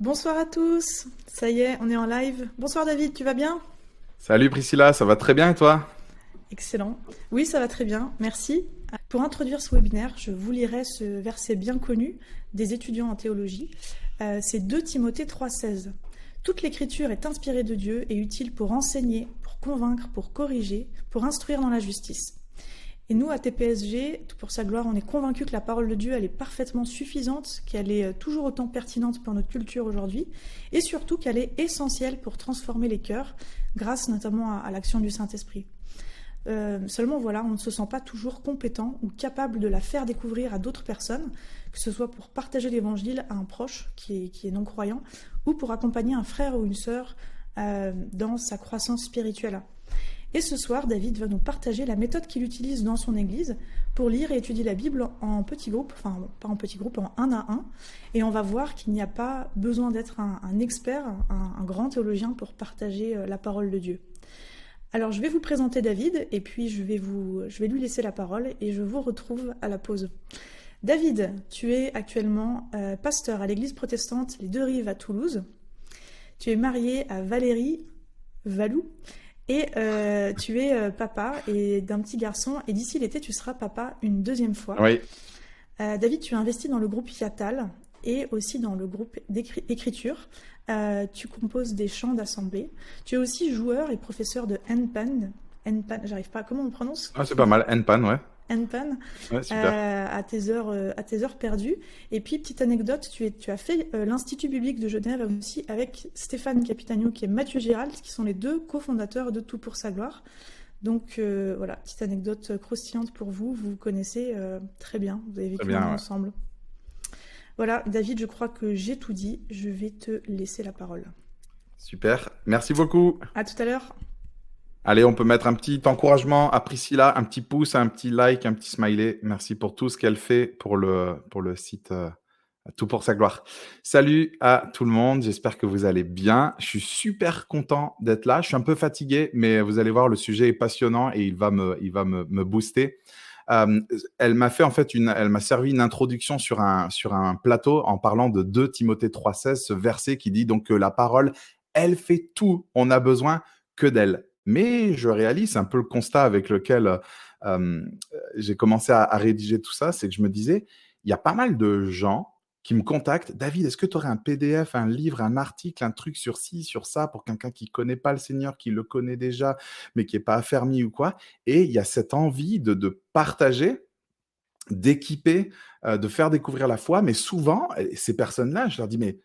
Bonsoir à tous, ça y est, on est en live. Bonsoir David, tu vas bien? Salut Priscilla, ça va très bien et toi? Excellent. Oui, ça va très bien, merci. Pour introduire ce webinaire, je vous lirai ce verset bien connu des étudiants en théologie. Euh, c'est 2 Timothée 3,16. Toute l'écriture est inspirée de Dieu et utile pour enseigner, pour convaincre, pour corriger, pour instruire dans la justice et nous, à TPSG, pour sa gloire, on est convaincus que la parole de Dieu, elle est parfaitement suffisante, qu'elle est euh, toujours autant pertinente pour notre culture aujourd'hui, et surtout qu'elle est essentielle pour transformer les cœurs, grâce notamment à, l'action du Saint-Esprit. Euh, seulement voilà, on ne se sent pas toujours compétent ou capable de la faire découvrir à d'autres personnes, que ce soit pour partager l'évangile à un proche qui est, non-croyant, ou pour accompagner un frère ou une sœur euh, dans sa croissance spirituelle. Et ce soir, David va nous partager la méthode qu'il utilise dans son église pour lire et étudier la Bible en petits groupes, enfin pas en petits groupes, en un à un. Et on va voir qu'il n'y a pas besoin d'être un, expert, un, grand théologien pour partager euh, la parole de Dieu. Alors je vais vous présenter David et puis je vais, lui laisser la parole et je vous retrouve à la pause. David, tu es actuellement euh, pasteur à l'église protestante Les Deux Rives à Toulouse. Tu es marié à Valérie Valou et euh, tu es euh, papa et d'un petit garçon. Et d'ici l'été, tu seras papa une deuxième fois. Oui. Euh, David, tu as investi dans le groupe Yatal et aussi dans le groupe d'écriture. tu composes des chants d'assemblée. Tu es aussi joueur et professeur de handpan. Handpan, j'arrive pas. Comment on prononce? Ah, c'est pas mal. Handpan, ouais. Handpan euh, à, tes heures, euh, à tes heures perdues. Et puis, petite anecdote, tu, es, tu as fait euh, l'Institut biblique de Genève aussi avec Stéphane Capitagno et Mathieu Gérald, qui sont les deux cofondateurs de Tout pour sa gloire. Donc voilà, petite anecdote croustillante pour vous. Vous vous connaissez très bien, vous avez vécu ensemble. Voilà, David, je crois que j'ai tout dit. Je vais te laisser la parole. Super, merci beaucoup. À tout à l'heure. Allez, on peut mettre un petit encouragement à Priscilla, un petit pouce, un petit like, un petit smiley. Merci pour tout ce qu'elle fait pour le, pour le site euh, Tout pour sa gloire. Salut à tout le monde, j'espère que vous allez bien. Je suis super content d'être là. Je suis un peu fatigué, mais vous allez voir, le sujet est passionnant et il va me, il va me, me booster. Euh, elle m'a fait en fait une, elle m'a servi une introduction sur un, sur un plateau en parlant de 2 Timothée 3,16, ce verset qui dit donc que la parole, elle fait tout. On a besoin que d'elle. Mais je réalise un peu le constat avec lequel j'ai commencé à, rédiger tout ça, c'est que je me disais, il y a pas mal de gens qui me contactent. David, est-ce que tu aurais un PDF, un livre, un article, un truc sur ci, sur ça, pour quelqu'un qui connaît pas le Seigneur, qui le connaît déjà, mais qui n'est pas affermi ou quoi? Et il y a cette envie de, partager, d'équiper, de faire découvrir la foi. Mais souvent, ces personnes-là, je leur dis, mais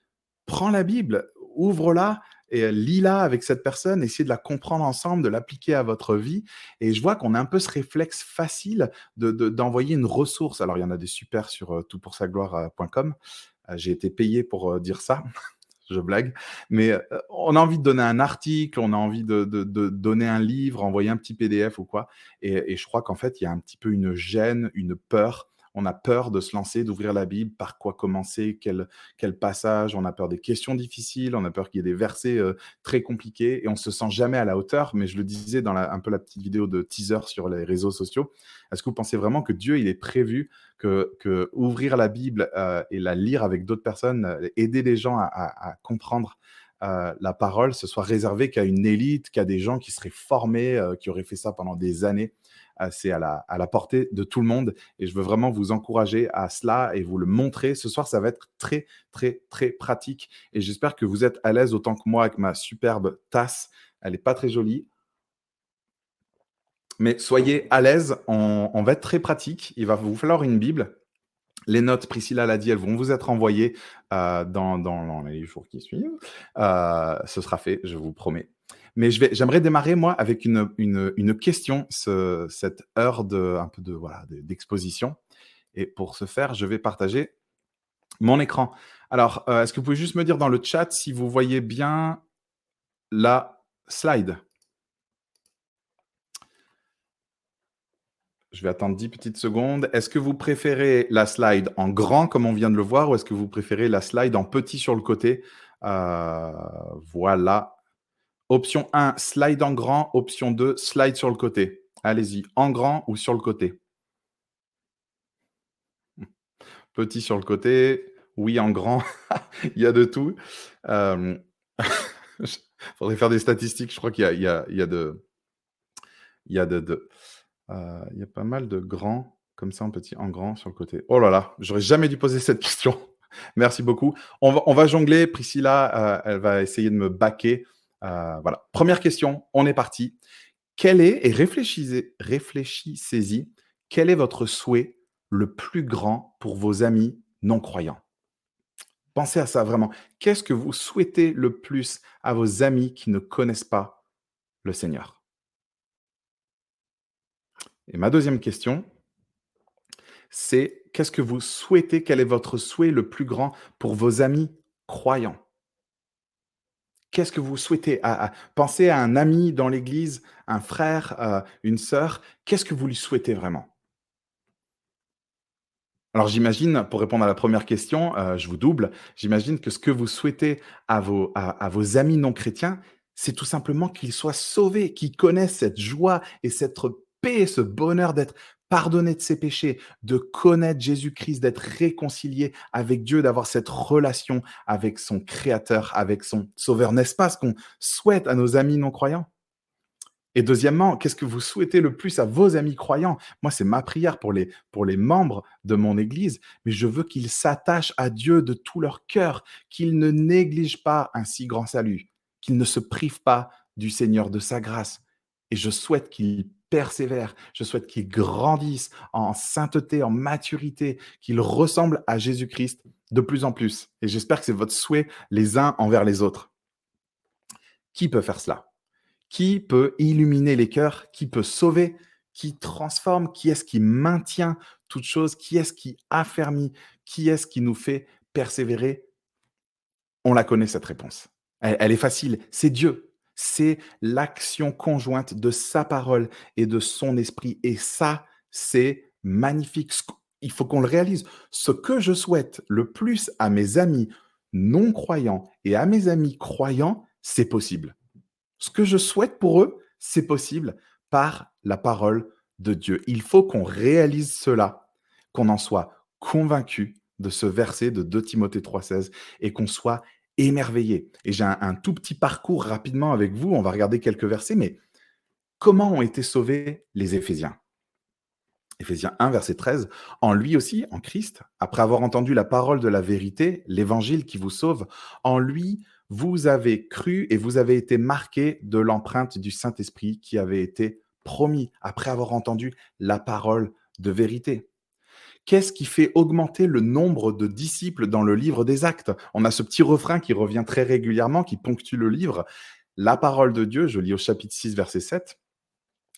prends la Bible, ouvre-la, et lis-la avec cette personne, essayez de la comprendre ensemble, de l'appliquer à votre vie. Et je vois qu'on a un peu ce réflexe facile d'envoyer de, une ressource. Alors, il y en a des super sur euh, toutpoursagloire.com. Euh, j'ai été payé pour euh, dire ça. je blague. Mais on a envie de donner un article, on a envie de, donner un livre, envoyer un petit PDF ou quoi. Et je crois qu'en fait, il y a un petit peu une gêne, une peur on a peur de se lancer, d'ouvrir la Bible, par quoi commencer, quel, passage, on a peur des questions difficiles, on a peur qu'il y ait des versets euh, très compliqués et on se sent jamais à la hauteur. Mais je le disais dans un peu la petite vidéo de teaser sur les réseaux sociaux. Est-ce que vous pensez vraiment que Dieu, il est prévu que, que ouvrir la Bible euh, et la lire avec d'autres personnes, euh, aider les gens à, comprendre la parole, ce soit réservé qu'à une élite, qu'à des gens qui seraient formés, qui auraient fait ça pendant des années? C'est à la, portée de tout le monde. Et je veux vraiment vous encourager à cela et vous le montrer. Ce soir, ça va être très, très, très pratique. Et j'espère que vous êtes à l'aise autant que moi avec ma superbe tasse. Elle n'est pas très jolie. Mais soyez à l'aise, on, va être très pratique. Il va vous falloir une Bible. Les notes, Priscilla l'a dit, elles vont vous être envoyées euh, dans, dans, les jours qui suivent. Euh, ce sera fait, je vous promets. Mais j'aimerais démarrer, moi, avec une, une, question, cette heure de, un peu de, voilà, d'exposition. Et pour ce faire, je vais partager Mon écran. Alors, euh, est-ce que vous pouvez juste me dire dans le chat si vous voyez bien la slide? Je vais attendre 10 petites secondes. Est-ce que vous préférez la slide en grand comme on vient de le voir ou est-ce que vous préférez la slide en petit sur le côté? Euh, Voilà. Option 1, slide en grand. Option 2, slide sur le côté. Allez-y, en grand ou sur le côté Petit sur le côté, oui en grand, il y a de tout. Il euh, faudrait faire des statistiques, je crois qu'il y, a, de... Pas mal de grands, comme ça, en petit, en grand sur le côté. Oh là là, j'aurais jamais dû poser cette question. Merci beaucoup. On va, jongler. Priscilla, euh, elle va essayer de me baquer. Euh, voilà. Première question, on est parti. Quel est, et réfléchissez, réfléchissez-y, quel est votre souhait le plus grand pour vos amis non-croyants? Pensez à ça vraiment. Qu'est-ce que vous souhaitez le plus à vos amis qui ne connaissent pas le Seigneur? Et ma deuxième question, c'est qu'est-ce que vous souhaitez, quel est votre souhait le plus grand pour vos amis croyants? Qu'est-ce que vous souhaitez? À, Pensez à un ami dans l'Église, un frère, euh, une sœur. Qu'est-ce que vous lui souhaitez vraiment? Alors j'imagine, pour répondre à la première question, euh, je vous double, j'imagine que ce que vous souhaitez à vos, à vos amis non chrétiens, c'est tout simplement qu'ils soient sauvés, qu'ils connaissent cette joie et cette paix, ce bonheur d'être pardonné de ses péchés, de connaître Jésus-Christ, d'être réconcilié avec Dieu, d'avoir cette relation avec son Créateur, avec son Sauveur. N'est-ce pas ce qu'on souhaite à nos amis non-croyants? Et deuxièmement, qu'est-ce que vous souhaitez le plus à vos amis croyants? Moi, c'est ma prière pour les, pour les membres de mon Église, mais je veux qu'ils s'attachent à Dieu de tout leur cœur, qu'ils ne négligent pas un si grand salut, qu'ils ne se privent pas du Seigneur de sa grâce. Et je souhaite qu'ils persévère. Je souhaite qu'il grandisse en sainteté, en maturité, qu'il ressemble à Jésus-Christ de plus en plus. Et j'espère que c'est votre souhait les uns envers les autres. Qui peut faire cela? Qui peut illuminer les cœurs? Qui peut sauver? Qui transforme? Qui est-ce qui maintient toute chose Qui est-ce qui affermit? Qui est-ce qui nous fait persévérer? On la connaît, cette réponse. elle est facile. C'est Dieu c'est l'action conjointe de sa parole et de son esprit. Et ça, c'est magnifique. Il faut qu'on le réalise. Ce que je souhaite le plus à mes amis non croyants et à mes amis croyants, c'est possible. Ce que je souhaite pour eux, c'est possible par la parole de Dieu. Il faut qu'on réalise cela, qu'on en soit convaincu de ce verset de 2 Timothée 3,16 et qu'on soit émerveillé. Et j'ai un, tout petit parcours rapidement avec vous. On va regarder quelques versets, mais comment ont été sauvés les Éphésiens? Éphésiens 1, verset 13. En lui aussi, en Christ, après avoir entendu la parole de la vérité, l'évangile qui vous sauve, en lui, vous avez cru et vous avez été marqué de l'empreinte du Saint-Esprit qui avait été promis après avoir entendu la parole de vérité. Qu'est-ce qui fait augmenter le nombre de disciples dans le livre des actes? On a ce petit refrain qui revient très régulièrement, qui ponctue le livre. La parole de Dieu, je lis au chapitre 6, verset 7,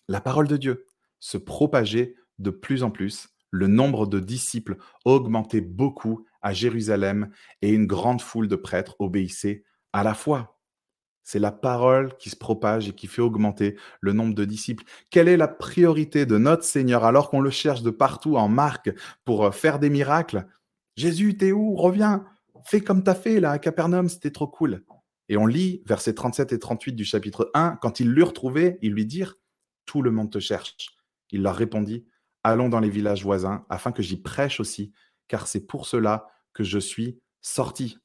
la parole de Dieu se propageait de plus en plus, le nombre de disciples augmentait beaucoup à Jérusalem et une grande foule de prêtres obéissait à la foi. C'est la parole qui se propage et qui fait augmenter le nombre de disciples. Quelle est la priorité de notre Seigneur alors qu'on le cherche de partout en marque pour euh, faire des miracles? Jésus, t'es où? Reviens, fais comme t'as fait là à Capernaum, c'était trop cool. Et on lit versets 37 et 38 du chapitre 1, quand ils l'eurent trouvé, ils lui dirent, tout le monde te cherche. Il leur répondit, allons dans les villages voisins afin que j'y prêche aussi, car c'est pour cela que je suis sorti.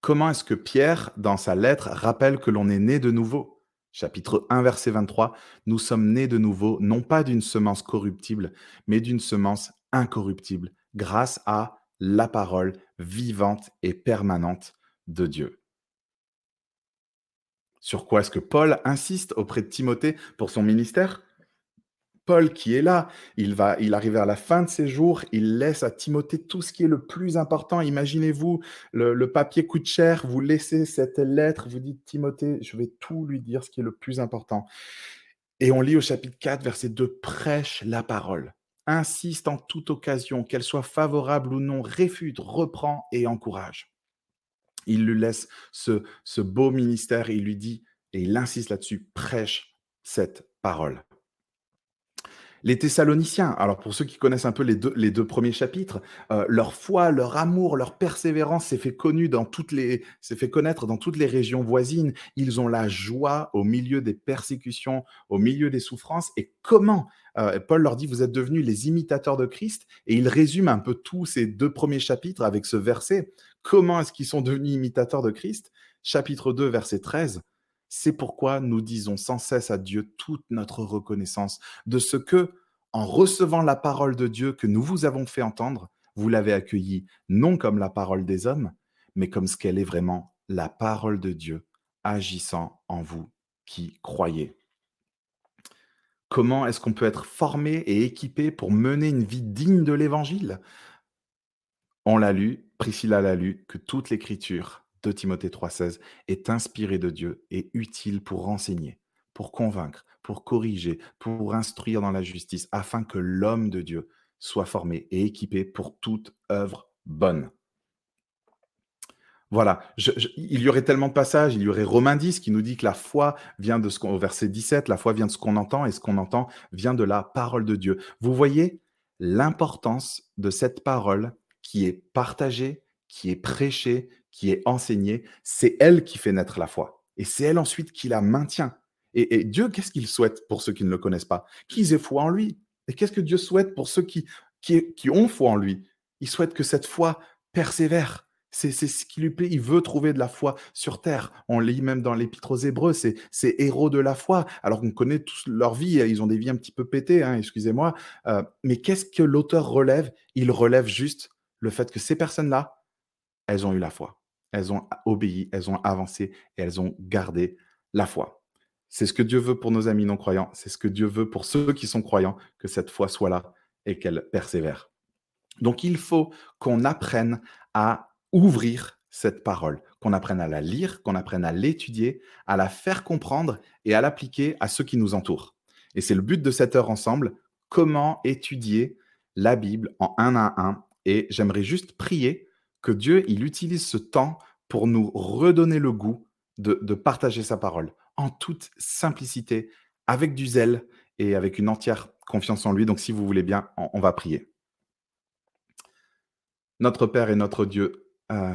Comment est-ce que Pierre, dans sa lettre, rappelle que l'on est né de nouveau? Chapitre 1, verset 23, Nous sommes nés de nouveau, non pas d'une semence corruptible, mais d'une semence incorruptible, grâce à la parole vivante et permanente de Dieu. Sur quoi est-ce que Paul insiste auprès de Timothée pour son ministère? Paul qui est là, il va, il arrive à la fin de ses jours, il laisse à Timothée tout ce qui est le plus important. Imaginez-vous, le, papier coûte cher, vous laissez cette lettre, vous dites Timothée, je vais tout lui dire ce qui est le plus important. Et on lit au chapitre 4, verset 2, prêche la parole. insiste en toute occasion, qu'elle soit favorable ou non, réfute, reprend et encourage. Il lui laisse ce, beau ministère il lui dit, et il insiste là-dessus, prêche cette parole. Les Thessaloniciens, alors pour ceux qui connaissent un peu les deux, premiers chapitres, euh, leur foi, leur amour, leur persévérance s'est fait connaître dans toutes les régions voisines. Ils ont la joie au milieu des persécutions, au milieu des souffrances. Et comment euh, Paul leur dit, vous êtes devenus les imitateurs de Christ. Et il résume un peu tous ces deux premiers chapitres avec ce verset. Comment est-ce qu'ils sont devenus imitateurs de Christ? Chapitre 2, verset 13. C'est pourquoi nous disons sans cesse à Dieu toute notre reconnaissance de ce que, en recevant la parole de Dieu que nous vous avons fait entendre, vous l'avez accueillie non comme la parole des hommes, mais comme ce qu'elle est vraiment, la parole de Dieu agissant en vous qui croyez. Comment est-ce qu'on peut être formé et équipé pour mener une vie digne de l'Évangile? On l'a lu, Priscilla l'a lu, que toute l'Écriture Timothée 3,16 est inspiré de Dieu et utile pour renseigner, pour convaincre, pour corriger, pour instruire dans la justice, afin que l'homme de Dieu soit formé et équipé pour toute œuvre bonne. Voilà, il y aurait tellement de passages, il y aurait Romain 10 qui nous dit que la foi vient de ce qu'on, au verset 17, la foi vient de ce qu'on entend et ce qu'on entend vient de la parole de Dieu. Vous voyez l'importance de cette parole qui est partagée, qui est prêchée, qui est enseignée, c'est elle qui fait naître la foi. Et c'est elle ensuite qui la maintient. Et, Dieu, qu'est-ce qu'il souhaite pour ceux qui ne le connaissent pas? Qu'ils aient foi en lui. Et qu'est-ce que Dieu souhaite pour ceux qui, ont foi en lui? Il souhaite que cette foi persévère. C'est ce qui lui plaît. Il veut trouver de la foi sur terre. On lit même dans l'Épître aux Hébreux, c'est héros de la foi. Alors qu'on connaît tous leur vie, ils ont des vies un petit peu pétées, hein, excusez-moi. Euh, mais qu'est-ce que l'auteur relève? Il relève juste le fait que ces personnes-là, elles ont eu la foi elles ont obéi, elles ont avancé et elles ont gardé la foi. C'est ce que Dieu veut pour nos amis non-croyants, c'est ce que Dieu veut pour ceux qui sont croyants, que cette foi soit là et qu'elle persévère. Donc il faut qu'on apprenne à ouvrir cette parole, qu'on apprenne à la lire, qu'on apprenne à l'étudier, à la faire comprendre et à l'appliquer à ceux qui nous entourent. Et c'est le but de cette heure ensemble, comment étudier la Bible en un à un. Et j'aimerais juste prier que Dieu, il utilise ce temps pour nous redonner le goût de, partager sa parole en toute simplicité, avec du zèle et avec une entière confiance en lui. Donc, si vous voulez bien, on, va prier. Notre Père et notre Dieu, euh,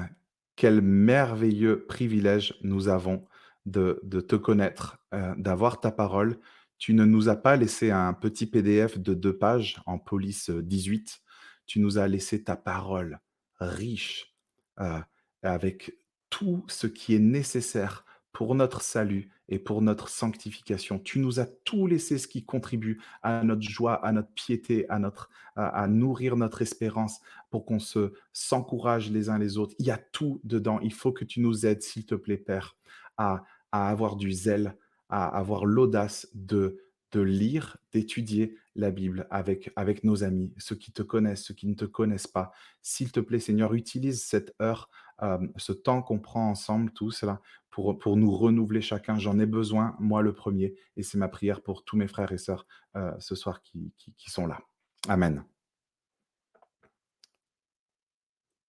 quel merveilleux privilège nous avons de, te connaître, euh, d'avoir ta parole. Tu ne nous as pas laissé un petit PDF de deux pages en police 18. Tu nous as laissé ta parole riche, euh, avec tout ce qui est nécessaire pour notre salut et pour notre sanctification. Tu nous as tout laissé ce qui contribue à notre joie, à notre piété, à, notre, à, nourrir notre espérance pour qu'on se s'encourage les uns les autres. Il y a tout dedans. Il faut que tu nous aides, s'il te plaît, Père, à, à avoir du zèle, à avoir l'audace de de lire, d'étudier la Bible avec, avec nos amis, ceux qui te connaissent, ceux qui ne te connaissent pas. S'il te plaît, Seigneur, utilise cette heure, euh, ce temps qu'on prend ensemble, tout cela, pour, pour nous renouveler chacun. J'en ai besoin, moi le premier, et c'est ma prière pour tous mes frères et sœurs euh, ce soir qui, qui, sont là. Amen.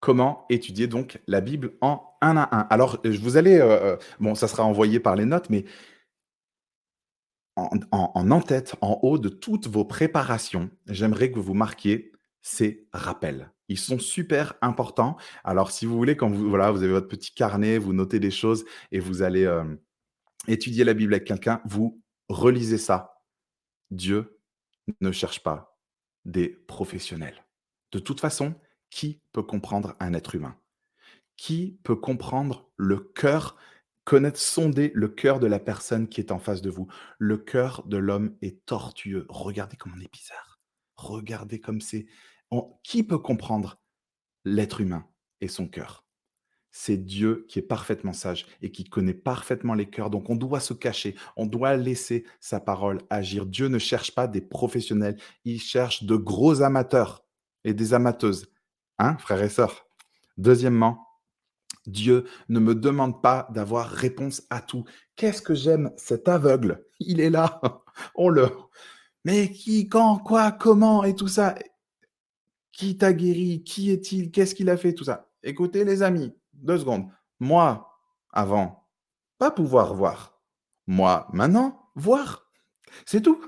Comment étudier donc la Bible en un à un? Alors, vous allez, euh, bon, ça sera envoyé par les notes, mais en, en-tête, en haut de toutes vos préparations, j'aimerais que vous marquiez ces rappels. Ils sont super importants. Alors, si vous voulez, quand vous, voilà, vous avez votre petit carnet, vous notez des choses et vous allez euh, étudier la Bible avec quelqu'un, vous relisez ça. Dieu ne cherche pas des professionnels. De toute façon, qui peut comprendre un être humain? Qui peut comprendre le cœur Connaître, sonder le cœur de la personne qui est en face de vous. Le cœur de l'homme est tortueux. Regardez comme on est bizarre. Regardez comme c'est. Qui peut comprendre l'être humain et son cœur? C'est Dieu qui est parfaitement sage et qui connaît parfaitement les cœurs. Donc on doit se cacher, on doit laisser sa parole agir. Dieu ne cherche pas des professionnels, il cherche de gros amateurs et des amateuses. Hein, frères et sœurs? Deuxièmement, Dieu ne me demande pas d'avoir réponse à tout. Qu'est-ce que j'aime? Cet aveugle Il est là. On le. Mais qui, quand, quoi, comment et tout ça? Qui t'a guéri? Qui est-il? Qu'est-ce qu'il a fait Tout ça. Écoutez, les amis, deux secondes. Moi, avant, pas pouvoir voir. Moi, maintenant, voir. C'est tout.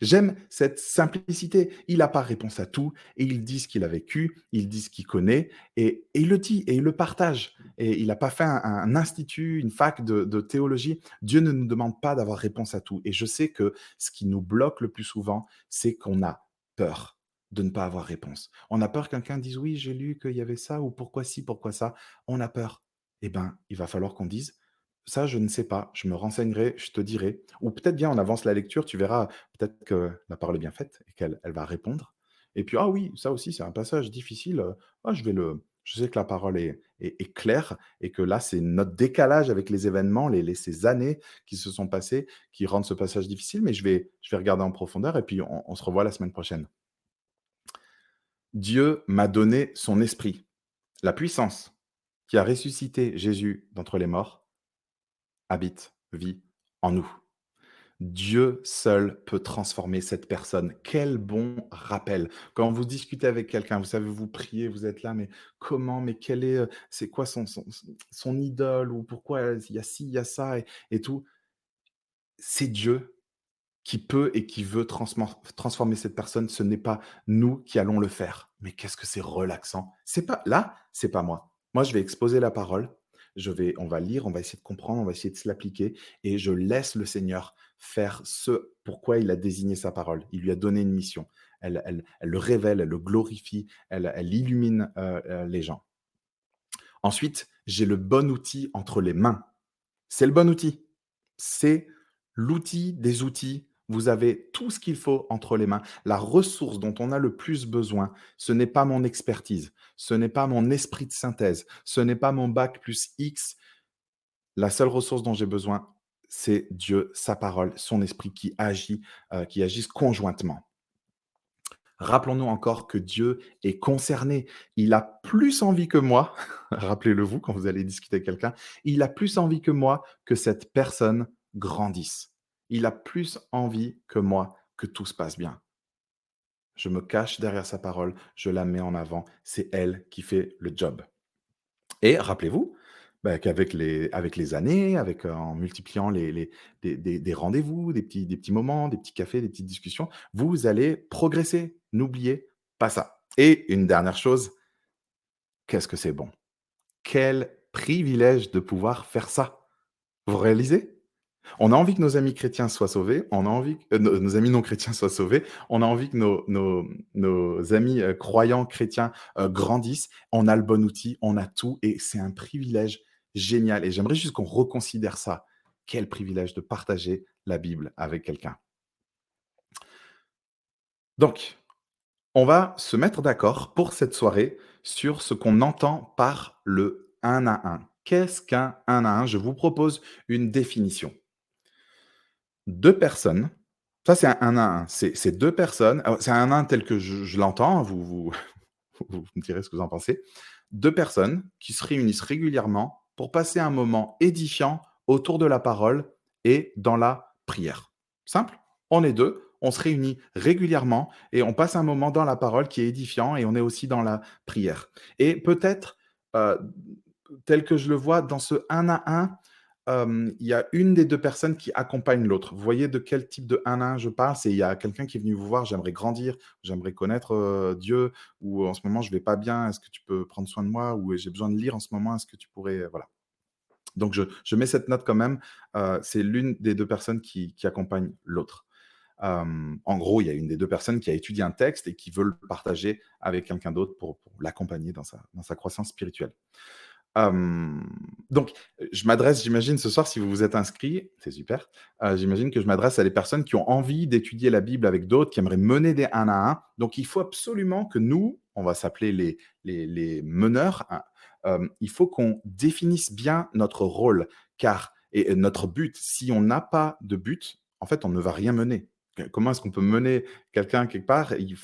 J'aime cette simplicité. Il n'a pas réponse à tout et il dit ce qu'il a vécu, il dit ce qu'il connaît et, il le dit et il le partage. Et il n'a pas fait un, institut, une fac de, de, théologie. Dieu ne nous demande pas d'avoir réponse à tout. Et je sais que ce qui nous bloque le plus souvent, c'est qu'on a peur de ne pas avoir réponse. On a peur que quelqu'un dise oui, j'ai lu qu'il y avait ça ou pourquoi ci, pourquoi ça. On a peur. Eh bien, il va falloir qu'on dise ça, je ne sais pas. Je me renseignerai, je te dirai. Ou peut-être bien, on avance la lecture, tu verras peut-être que la parole est bien faite et qu'elle elle va répondre. Et puis, ah oui, ça aussi, c'est un passage difficile. Ah, je vais le. Je sais que la parole est, claire et que là, c'est notre décalage avec les événements, les, ces années qui se sont passées qui rendent ce passage difficile, mais je vais regarder en profondeur et puis on se revoit la semaine prochaine. Dieu m'a donné son esprit, la puissance qui a ressuscité Jésus d'entre les morts habite, vit en nous. Dieu seul peut transformer cette personne. Quel bon rappel. Quand vous discutez avec quelqu'un, vous savez, vous priez, vous êtes là, mais comment, mais quel est, euh, c'est quoi son, son, idole ou pourquoi il y a ci, il y a ça et, et tout. C'est Dieu qui peut et qui veut transformer cette personne. Ce n'est pas nous qui allons le faire. Mais qu'est-ce que c'est relaxant. C'est pas là, c'est pas moi. Moi, je vais exposer la parole je vais, on va lire, on va essayer de comprendre, on va essayer de se l'appliquer, et je laisse le Seigneur faire ce pourquoi il a désigné sa parole. Il lui a donné une mission. Elle, le révèle, elle le glorifie, elle, elle illumine euh, euh, les gens. Ensuite, j'ai le bon outil entre les mains. C'est le bon outil. C'est l'outil des outils vous avez tout ce qu'il faut entre les mains. La ressource dont on a le plus besoin, ce n'est pas mon expertise, ce n'est pas mon esprit de synthèse, ce n'est pas mon bac plus X. La seule ressource dont j'ai besoin, c'est Dieu, sa parole, son esprit qui agit, euh, qui agissent conjointement. Rappelons-nous encore que Dieu est concerné. Il a plus envie que moi, rappelez-le vous quand vous allez discuter avec quelqu'un, il a plus envie que moi que cette personne grandisse il a plus envie que moi que tout se passe bien. Je me cache derrière sa parole, je la mets en avant, c'est elle qui fait le job. Et rappelez-vous bah, qu'avec les, avec les années, avec, en multipliant les, des, rendez-vous, des petits, des petits moments, des petits cafés, des petites discussions, vous allez progresser. N'oubliez pas ça. Et une dernière chose, qu'est-ce que c'est bon? Quel privilège de pouvoir faire ça. Vous réalisez? On a envie que nos amis chrétiens soient sauvés, on a envie que euh, nos, amis non chrétiens soient sauvés, on a envie que nos, amis euh, croyants chrétiens euh, grandissent. On a le bon outil, on a tout et c'est un privilège génial. Et j'aimerais juste qu'on reconsidère ça. Quel privilège de partager la Bible avec quelqu'un. Donc, on va se mettre d'accord pour cette soirée sur ce qu'on entend par le 1 à 1. Qu'est-ce qu'un 1 à 1 Je vous propose une définition deux personnes. Ça, c'est un 1 à 1. C'est deux personnes. C'est un 1 à 1 tel que je, l'entends. Vous, vous, vous me direz ce que vous en pensez. Deux personnes qui se réunissent régulièrement pour passer un moment édifiant autour de la parole et dans la prière. Simple. On est deux, on se réunit régulièrement et on passe un moment dans la parole qui est édifiant et on est aussi dans la prière. Et peut-être, euh, tel que je le vois, dans ce 1 à 1, il y a une des deux personnes qui accompagne l'autre. Vous voyez de quel type de 1 1 je parle? C'est il y a quelqu'un qui est venu vous voir, j'aimerais grandir, j'aimerais connaître Dieu, ou en ce moment je vais pas bien, est-ce que tu peux prendre soin de moi? Ou j'ai besoin de lire en ce moment, est-ce que tu pourrais... Voilà. Donc je, mets cette note quand même, c'est l'une des deux personnes qui, accompagne l'autre. en gros, il y a une des deux personnes qui a étudié un texte et qui veut le partager avec quelqu'un d'autre pour, l'accompagner dans sa croissance spirituelle donc, je m'adresse, j'imagine, ce soir, si vous vous êtes inscrit, c'est super. j'imagine que je m'adresse à des personnes qui ont envie d'étudier la Bible avec d'autres, qui aimeraient mener des un à un. Donc, il faut absolument que nous, on va s'appeler les, les, meneurs, hein, il faut qu'on définisse bien notre rôle, car et, notre but. Si on n'a pas de but, en fait, on ne va rien mener. Comment est-ce qu'on peut mener quelqu'un quelque part? Il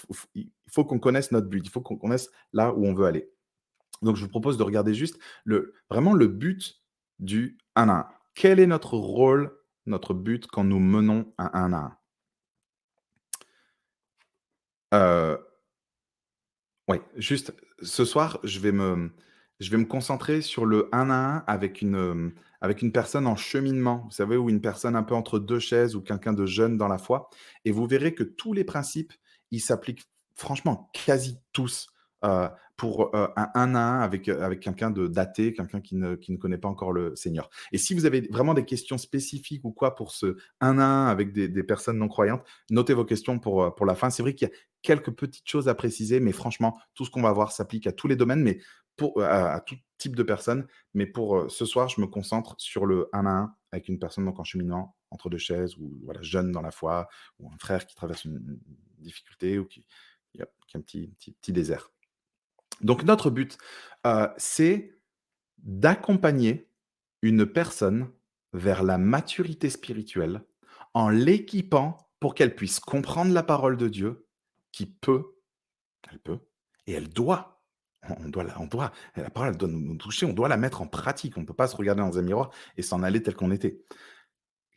faut qu'on connaisse notre but, il faut qu'on connaisse là où on veut aller. Donc, je vous propose de regarder juste le, vraiment le but du 1 à 1. Quel est notre rôle, notre but quand nous menons un 1 à 1 Euh, ouais, juste ce soir, je vais me, concentrer sur le 1 à 1 avec une, avec une personne en cheminement, vous savez, ou une personne un peu entre deux chaises ou quelqu'un de jeune dans la foi. Et vous verrez que tous les principes, ils s'appliquent franchement quasi tous euh, pour euh, un 1 à 1 avec, euh, avec quelqu'un de daté, quelqu'un qui ne, qui ne connaît pas encore le Seigneur. Et si vous avez vraiment des questions spécifiques ou quoi pour ce 1 à 1 avec des, personnes non croyantes, notez vos questions pour, pour la fin. C'est vrai qu'il y a quelques petites choses à préciser, mais franchement, tout ce qu'on va voir s'applique à tous les domaines, mais pour, à, tout type de personnes. Mais pour ce soir, je me concentre sur le 1 à 1 avec une personne donc en cheminant entre deux chaises ou voilà, jeune dans la foi, ou un frère qui traverse une, difficulté ou qui, qui a un petit, petit, petit désert. Donc notre but, euh, c'est d'accompagner une personne vers la maturité spirituelle en l'équipant pour qu'elle puisse comprendre la parole de Dieu, qui peut, elle peut, et elle doit. On doit, on doit, la parole elle doit nous toucher, on doit la mettre en pratique. On ne peut pas se regarder dans un miroir et s'en aller tel qu'on était.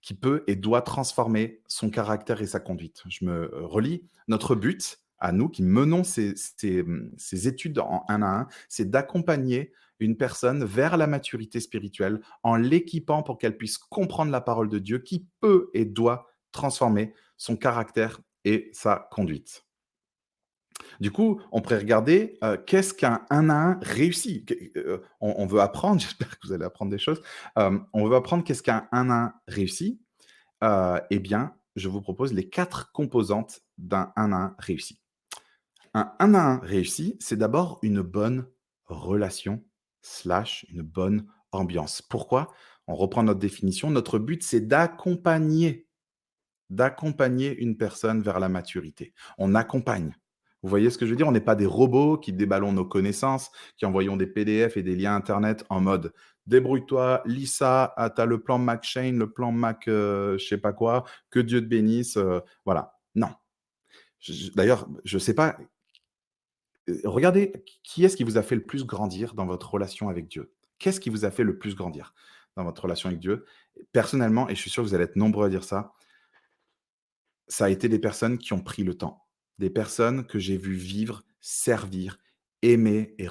Qui peut et doit transformer son caractère et sa conduite. Je me relis. Notre but, à nous qui menons ces, études en un à un, c'est d'accompagner une personne vers la maturité spirituelle en l'équipant pour qu'elle puisse comprendre la parole de Dieu qui peut et doit transformer son caractère et sa conduite. Du coup, on pourrait regarder euh, qu'est-ce qu'un 1 à 1 réussi. Euh, on, veut apprendre, j'espère que vous allez apprendre des choses. Euh, on veut apprendre qu'est-ce qu'un 1 à 1 réussi. eh bien, je vous propose les quatre composantes d'un 1 à 1 réussi. Un 1 à 1 réussi, c'est d'abord une bonne relation slash une bonne ambiance. Pourquoi? On reprend notre définition. Notre but, c'est d'accompagner, d'accompagner une personne vers la maturité. On accompagne. Vous voyez ce que je veux dire? On n'est pas des robots qui déballons nos connaissances, qui envoyons des PDF et des liens Internet en mode débrouille-toi, lis ça, ah, tu as le plan Mac Shane, le plan Mac euh, je sais pas quoi, que Dieu te bénisse. Euh, voilà. Non. D'ailleurs, je ne sais pas regardez, qui est-ce qui vous a fait le plus grandir dans votre relation avec Dieu? Qu'est-ce qui vous a fait le plus grandir dans votre relation avec Dieu? Personnellement, et je suis sûr que vous allez être nombreux à dire ça, ça a été des personnes qui ont pris le temps, des personnes que j'ai vues vivre, servir, aimer, et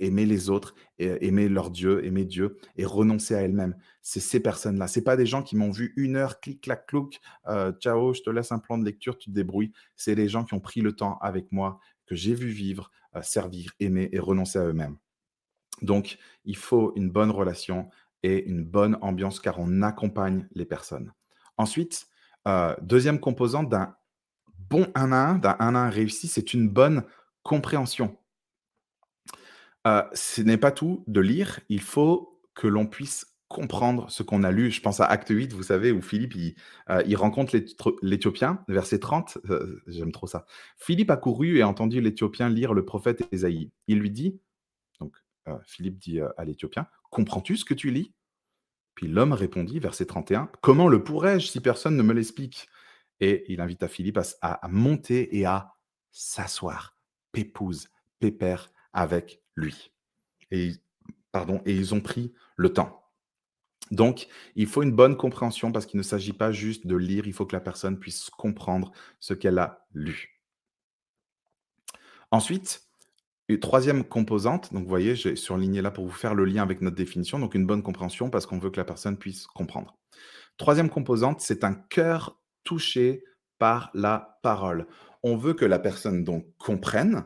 aimer les autres, aimer leur Dieu, aimer Dieu et renoncer à elles-mêmes. C'est ces personnes-là. C'est pas des gens qui m'ont vu une heure, clic, clac, clouc, ciao, je te laisse un plan de lecture, tu te débrouilles. C'est les gens qui ont pris le temps avec moi, que j'ai vu vivre, servir, aimer et renoncer à eux-mêmes. Donc, il faut une bonne relation et une bonne ambiance car on accompagne les personnes. Ensuite, euh, deuxième composante d'un bon 1 à 1, d'un 1 à 1 réussi, c'est une bonne compréhension. Euh, ce n'est pas tout de lire, il faut que l'on puisse comprendre ce qu'on a lu. Je pense à Acte 8, vous savez, où Philippe, il, euh, rencontre l'Éthiopien, verset 30, euh, j'aime trop ça. Philippe a couru et a entendu l'Éthiopien lire le prophète Ésaïe. Il lui dit, donc euh, Philippe dit à l'Éthiopien, comprends-tu ce que tu lis? Puis l'homme répondit, verset 31, comment le pourrais-je si personne ne me l'explique? Et il invite à Philippe à, monter et à s'asseoir, pépouse, pépère avec lui. Et, pardon, et ils ont pris le temps. Donc, il faut une bonne compréhension parce qu'il ne s'agit pas juste de lire, il faut que la personne puisse comprendre ce qu'elle a lu. Ensuite, une troisième composante, donc vous voyez, j'ai surligné là pour vous faire le lien avec notre définition, donc une bonne compréhension parce qu'on veut que la personne puisse comprendre. Troisième composante, c'est un cœur touché par la parole. On veut que la personne donc comprenne,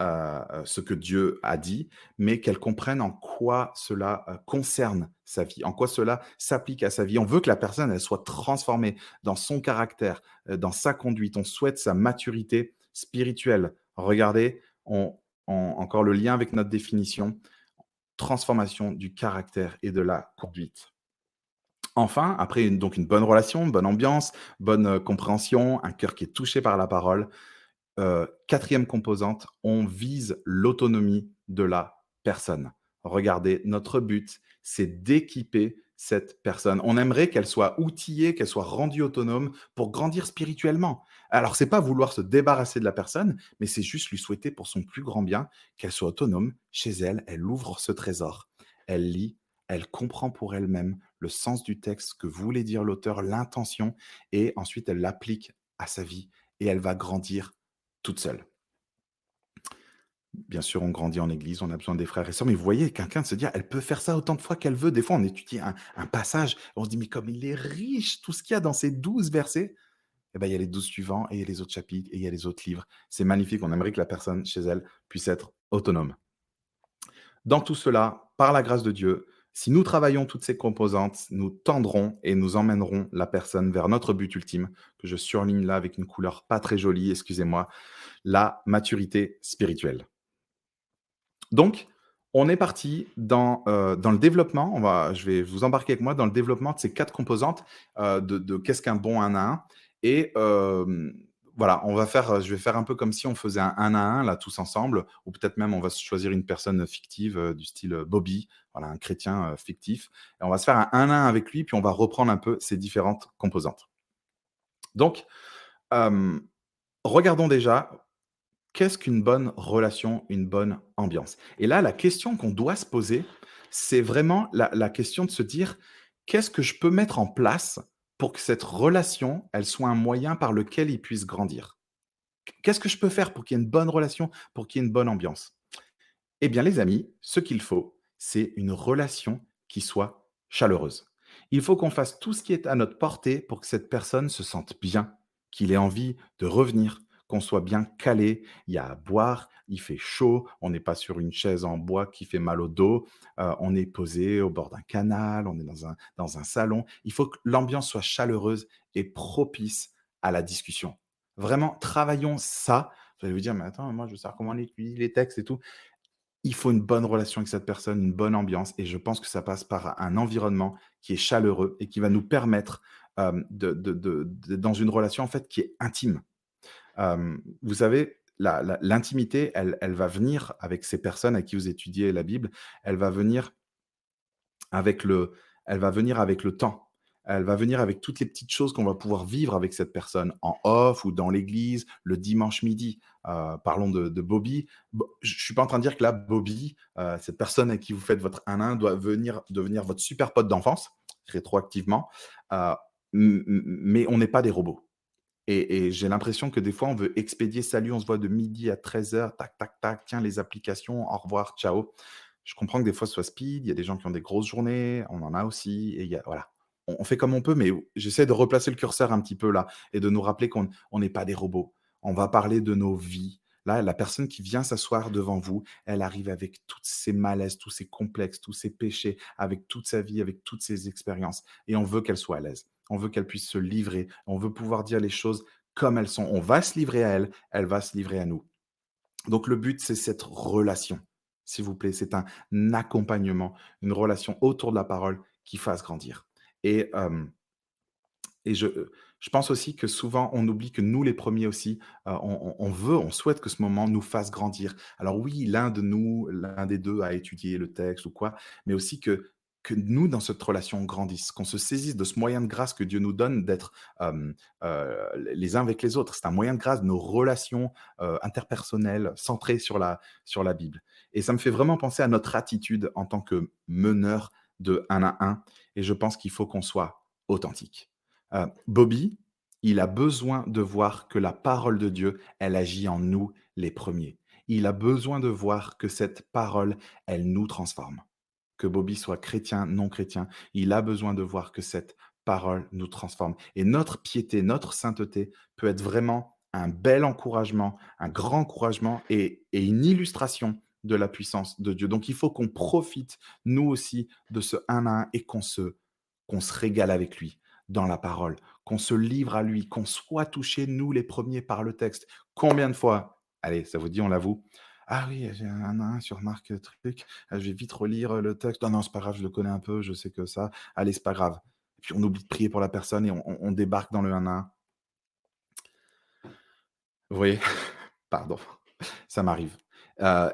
euh, ce que Dieu a dit, mais qu'elle comprenne en quoi cela euh, concerne sa vie, en quoi cela s'applique à sa vie. On veut que la personne soit transformée dans son caractère, euh, dans sa conduite. On souhaite sa maturité spirituelle. Regardez, encore le lien avec notre définition, transformation du caractère et de la conduite. Enfin, après une, donc une bonne relation, bonne ambiance, bonne compréhension, un cœur qui est touché par la parole, euh, quatrième composante, on vise l'autonomie de la personne. Regardez, notre but, c'est d'équiper cette personne. On aimerait qu'elle soit outillée, qu'elle soit rendue autonome pour grandir spirituellement. Alors, c'est pas vouloir se débarrasser de la personne, mais c'est juste lui souhaiter pour son plus grand bien qu'elle soit autonome chez elle. Elle ouvre ce trésor. Elle lit, elle comprend pour elle-même le sens du texte, que voulait dire l'auteur, l'intention, et ensuite elle l'applique à sa vie et elle va grandir toute seule. Bien sûr, on grandit en église, on a besoin des frères et sœurs, mais vous voyez, quelqu'un se dire, elle peut faire ça autant de fois qu'elle veut. Des fois, on étudie un, passage, on se dit, mais comme il est riche, tout ce qu'il y a dans ces douze versets, eh ben, il y a les douze suivants, et il y a les autres chapitres, et il y a les autres livres. C'est magnifique, on aimerait que la personne chez elle puisse être autonome. Dans tout cela, par la grâce de Dieu, si nous travaillons toutes ces composantes, nous tendrons et nous emmènerons la personne vers notre but ultime, que je surligne là avec une couleur pas très jolie, excusez-moi, la maturité spirituelle. Donc, on est parti dans, euh, le développement. On va, je vais vous embarquer avec moi dans le développement de ces quatre composantes euh, de, qu'est-ce qu'un bon 1 à 1. Et euh, voilà, on va faire, je vais faire un peu comme si on faisait un 1 à 1 là tous ensemble, ou peut-être même on va choisir une personne fictive du style Bobby, voilà, un chrétien fictif. Et on va se faire un 1 à 1 avec lui, puis on va reprendre un peu ces différentes composantes. Donc, regardons déjà qu'est-ce qu'une bonne relation, une bonne ambiance? Et là, la question qu'on doit se poser, c'est vraiment la, question de se dire, qu'est-ce que je peux mettre en place pour que cette relation, elle soit un moyen par lequel il puisse grandir Qu'est-ce que je peux faire pour qu'il y ait une bonne relation, pour qu'il y ait une bonne ambiance? Eh bien, les amis, ce qu'il faut, c'est une relation qui soit chaleureuse. Il faut qu'on fasse tout ce qui est à notre portée pour que cette personne se sente bien, qu'il ait envie de revenir, qu'on soit bien calé. Il y a à boire, il fait chaud, on n'est pas sur une chaise en bois qui fait mal au dos, euh, on est posé au bord d'un canal, on est dans un, salon. Il faut que l'ambiance soit chaleureuse et propice à la discussion. Vraiment, travaillons ça. Vous allez vous dire, mais attends, moi je sais comment on les textes et tout. Il faut une bonne relation avec cette personne, une bonne ambiance, et je pense que ça passe par un environnement qui est chaleureux et qui va nous permettre euh, dans une relation en fait qui est intime vous savez, l'intimité, elle, va venir avec ces personnes à qui vous étudiez la Bible, elle va venir avec le, elle va venir avec le temps. Elle va venir avec toutes les petites choses qu'on va pouvoir vivre avec cette personne en off ou dans l'église le dimanche midi. parlons de, Bobby. Je ne suis pas en train de dire que là, Bobby, cette personne à qui vous faites votre 1-1, doit venir devenir votre super pote d'enfance, rétroactivement. mais on n'est pas des robots. Et, j'ai l'impression que des fois, on veut expédier salut, on se voit de midi à 13h, tac, tac, tac, tiens, les applications, au revoir, ciao. Je comprends que des fois, ce soit speed, il y a des gens qui ont des grosses journées, on en a aussi, et y a, voilà. On, fait comme on peut, mais j'essaie de replacer le curseur un petit peu là et de nous rappeler qu'on n'est pas des robots. On va parler de nos vies. Là, la personne qui vient s'asseoir devant vous, elle arrive avec toutes ses malaises, tous ses complexes, tous ses péchés, avec toute sa vie, avec toutes ses expériences. Et on veut qu'elle soit à l'aise on veut qu'elle puisse se livrer, on veut pouvoir dire les choses comme elles sont. On va se livrer à elle, elle va se livrer à nous. Donc le but, c'est cette relation, s'il vous plaît. C'est un accompagnement, une relation autour de la parole qui fasse grandir. Et, et je, je, pense aussi que souvent, on oublie que nous, les premiers aussi, on, on, veut, on souhaite que ce moment nous fasse grandir. Alors oui, l'un de nous, l'un des deux a étudié le texte ou quoi, mais aussi que que nous, dans cette relation, grandisse, qu'on se saisisse de ce moyen de grâce que Dieu nous donne d'être les uns avec les autres. C'est un moyen de grâce de nos relations interpersonnelles centrées sur la, sur la Bible. Et ça me fait vraiment penser à notre attitude en tant que meneur de un à un. Et je pense qu'il faut qu'on soit authentique. Bobby, il a besoin de voir que la parole de Dieu, elle agit en nous les premiers. Il a besoin de voir que cette parole, elle nous transforme que Bobby soit chrétien, non chrétien, il a besoin de voir que cette parole nous transforme. Et notre piété, notre sainteté peut être vraiment un bel encouragement, un grand encouragement et, une illustration de la puissance de Dieu. Donc il faut qu'on profite, nous aussi, de ce un à un et qu'on se, qu'on se régale avec lui dans la parole, qu'on se livre à lui, qu'on soit touché, nous les premiers, par le texte. Combien de fois, allez, ça vous dit, on l'avoue, ah oui, j'ai un, un sur Marc Truc. Ah, je vais vite relire le texte. Non, non, c'est pas grave, je le connais un peu, je sais que ça. Allez, c'est pas grave. Et puis on oublie de prier pour la personne et on, débarque dans le 1 1. Vous voyez? Pardon, ça m'arrive.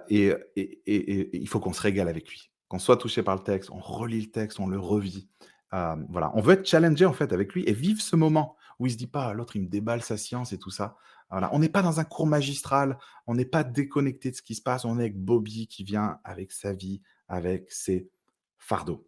et, il faut qu'on se régale avec lui, qu'on soit touché par le texte, on relit le texte, on le revit. voilà, on veut être challengé en fait avec lui et vivre ce moment où il se dit pas l'autre il me déballe sa science et tout ça. On n'est pas dans un cours magistral, on n'est pas déconnecté de ce qui se passe, on est avec Bobby qui vient avec sa vie, avec ses fardeaux.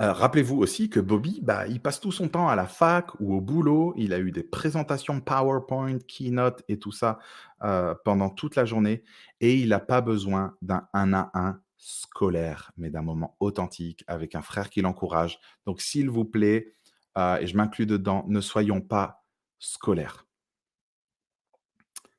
Euh, rappelez-vous aussi que Bobby, bah, il passe tout son temps à la fac ou au boulot. Il a eu des présentations PowerPoint, Keynote et tout ça euh, pendant toute la journée. Et il n'a pas besoin d'un 1 à 1 scolaire, mais d'un moment authentique avec un frère qui l'encourage. Donc, s'il vous plaît, euh, et je m'inclus dedans, ne soyons pas scolaires.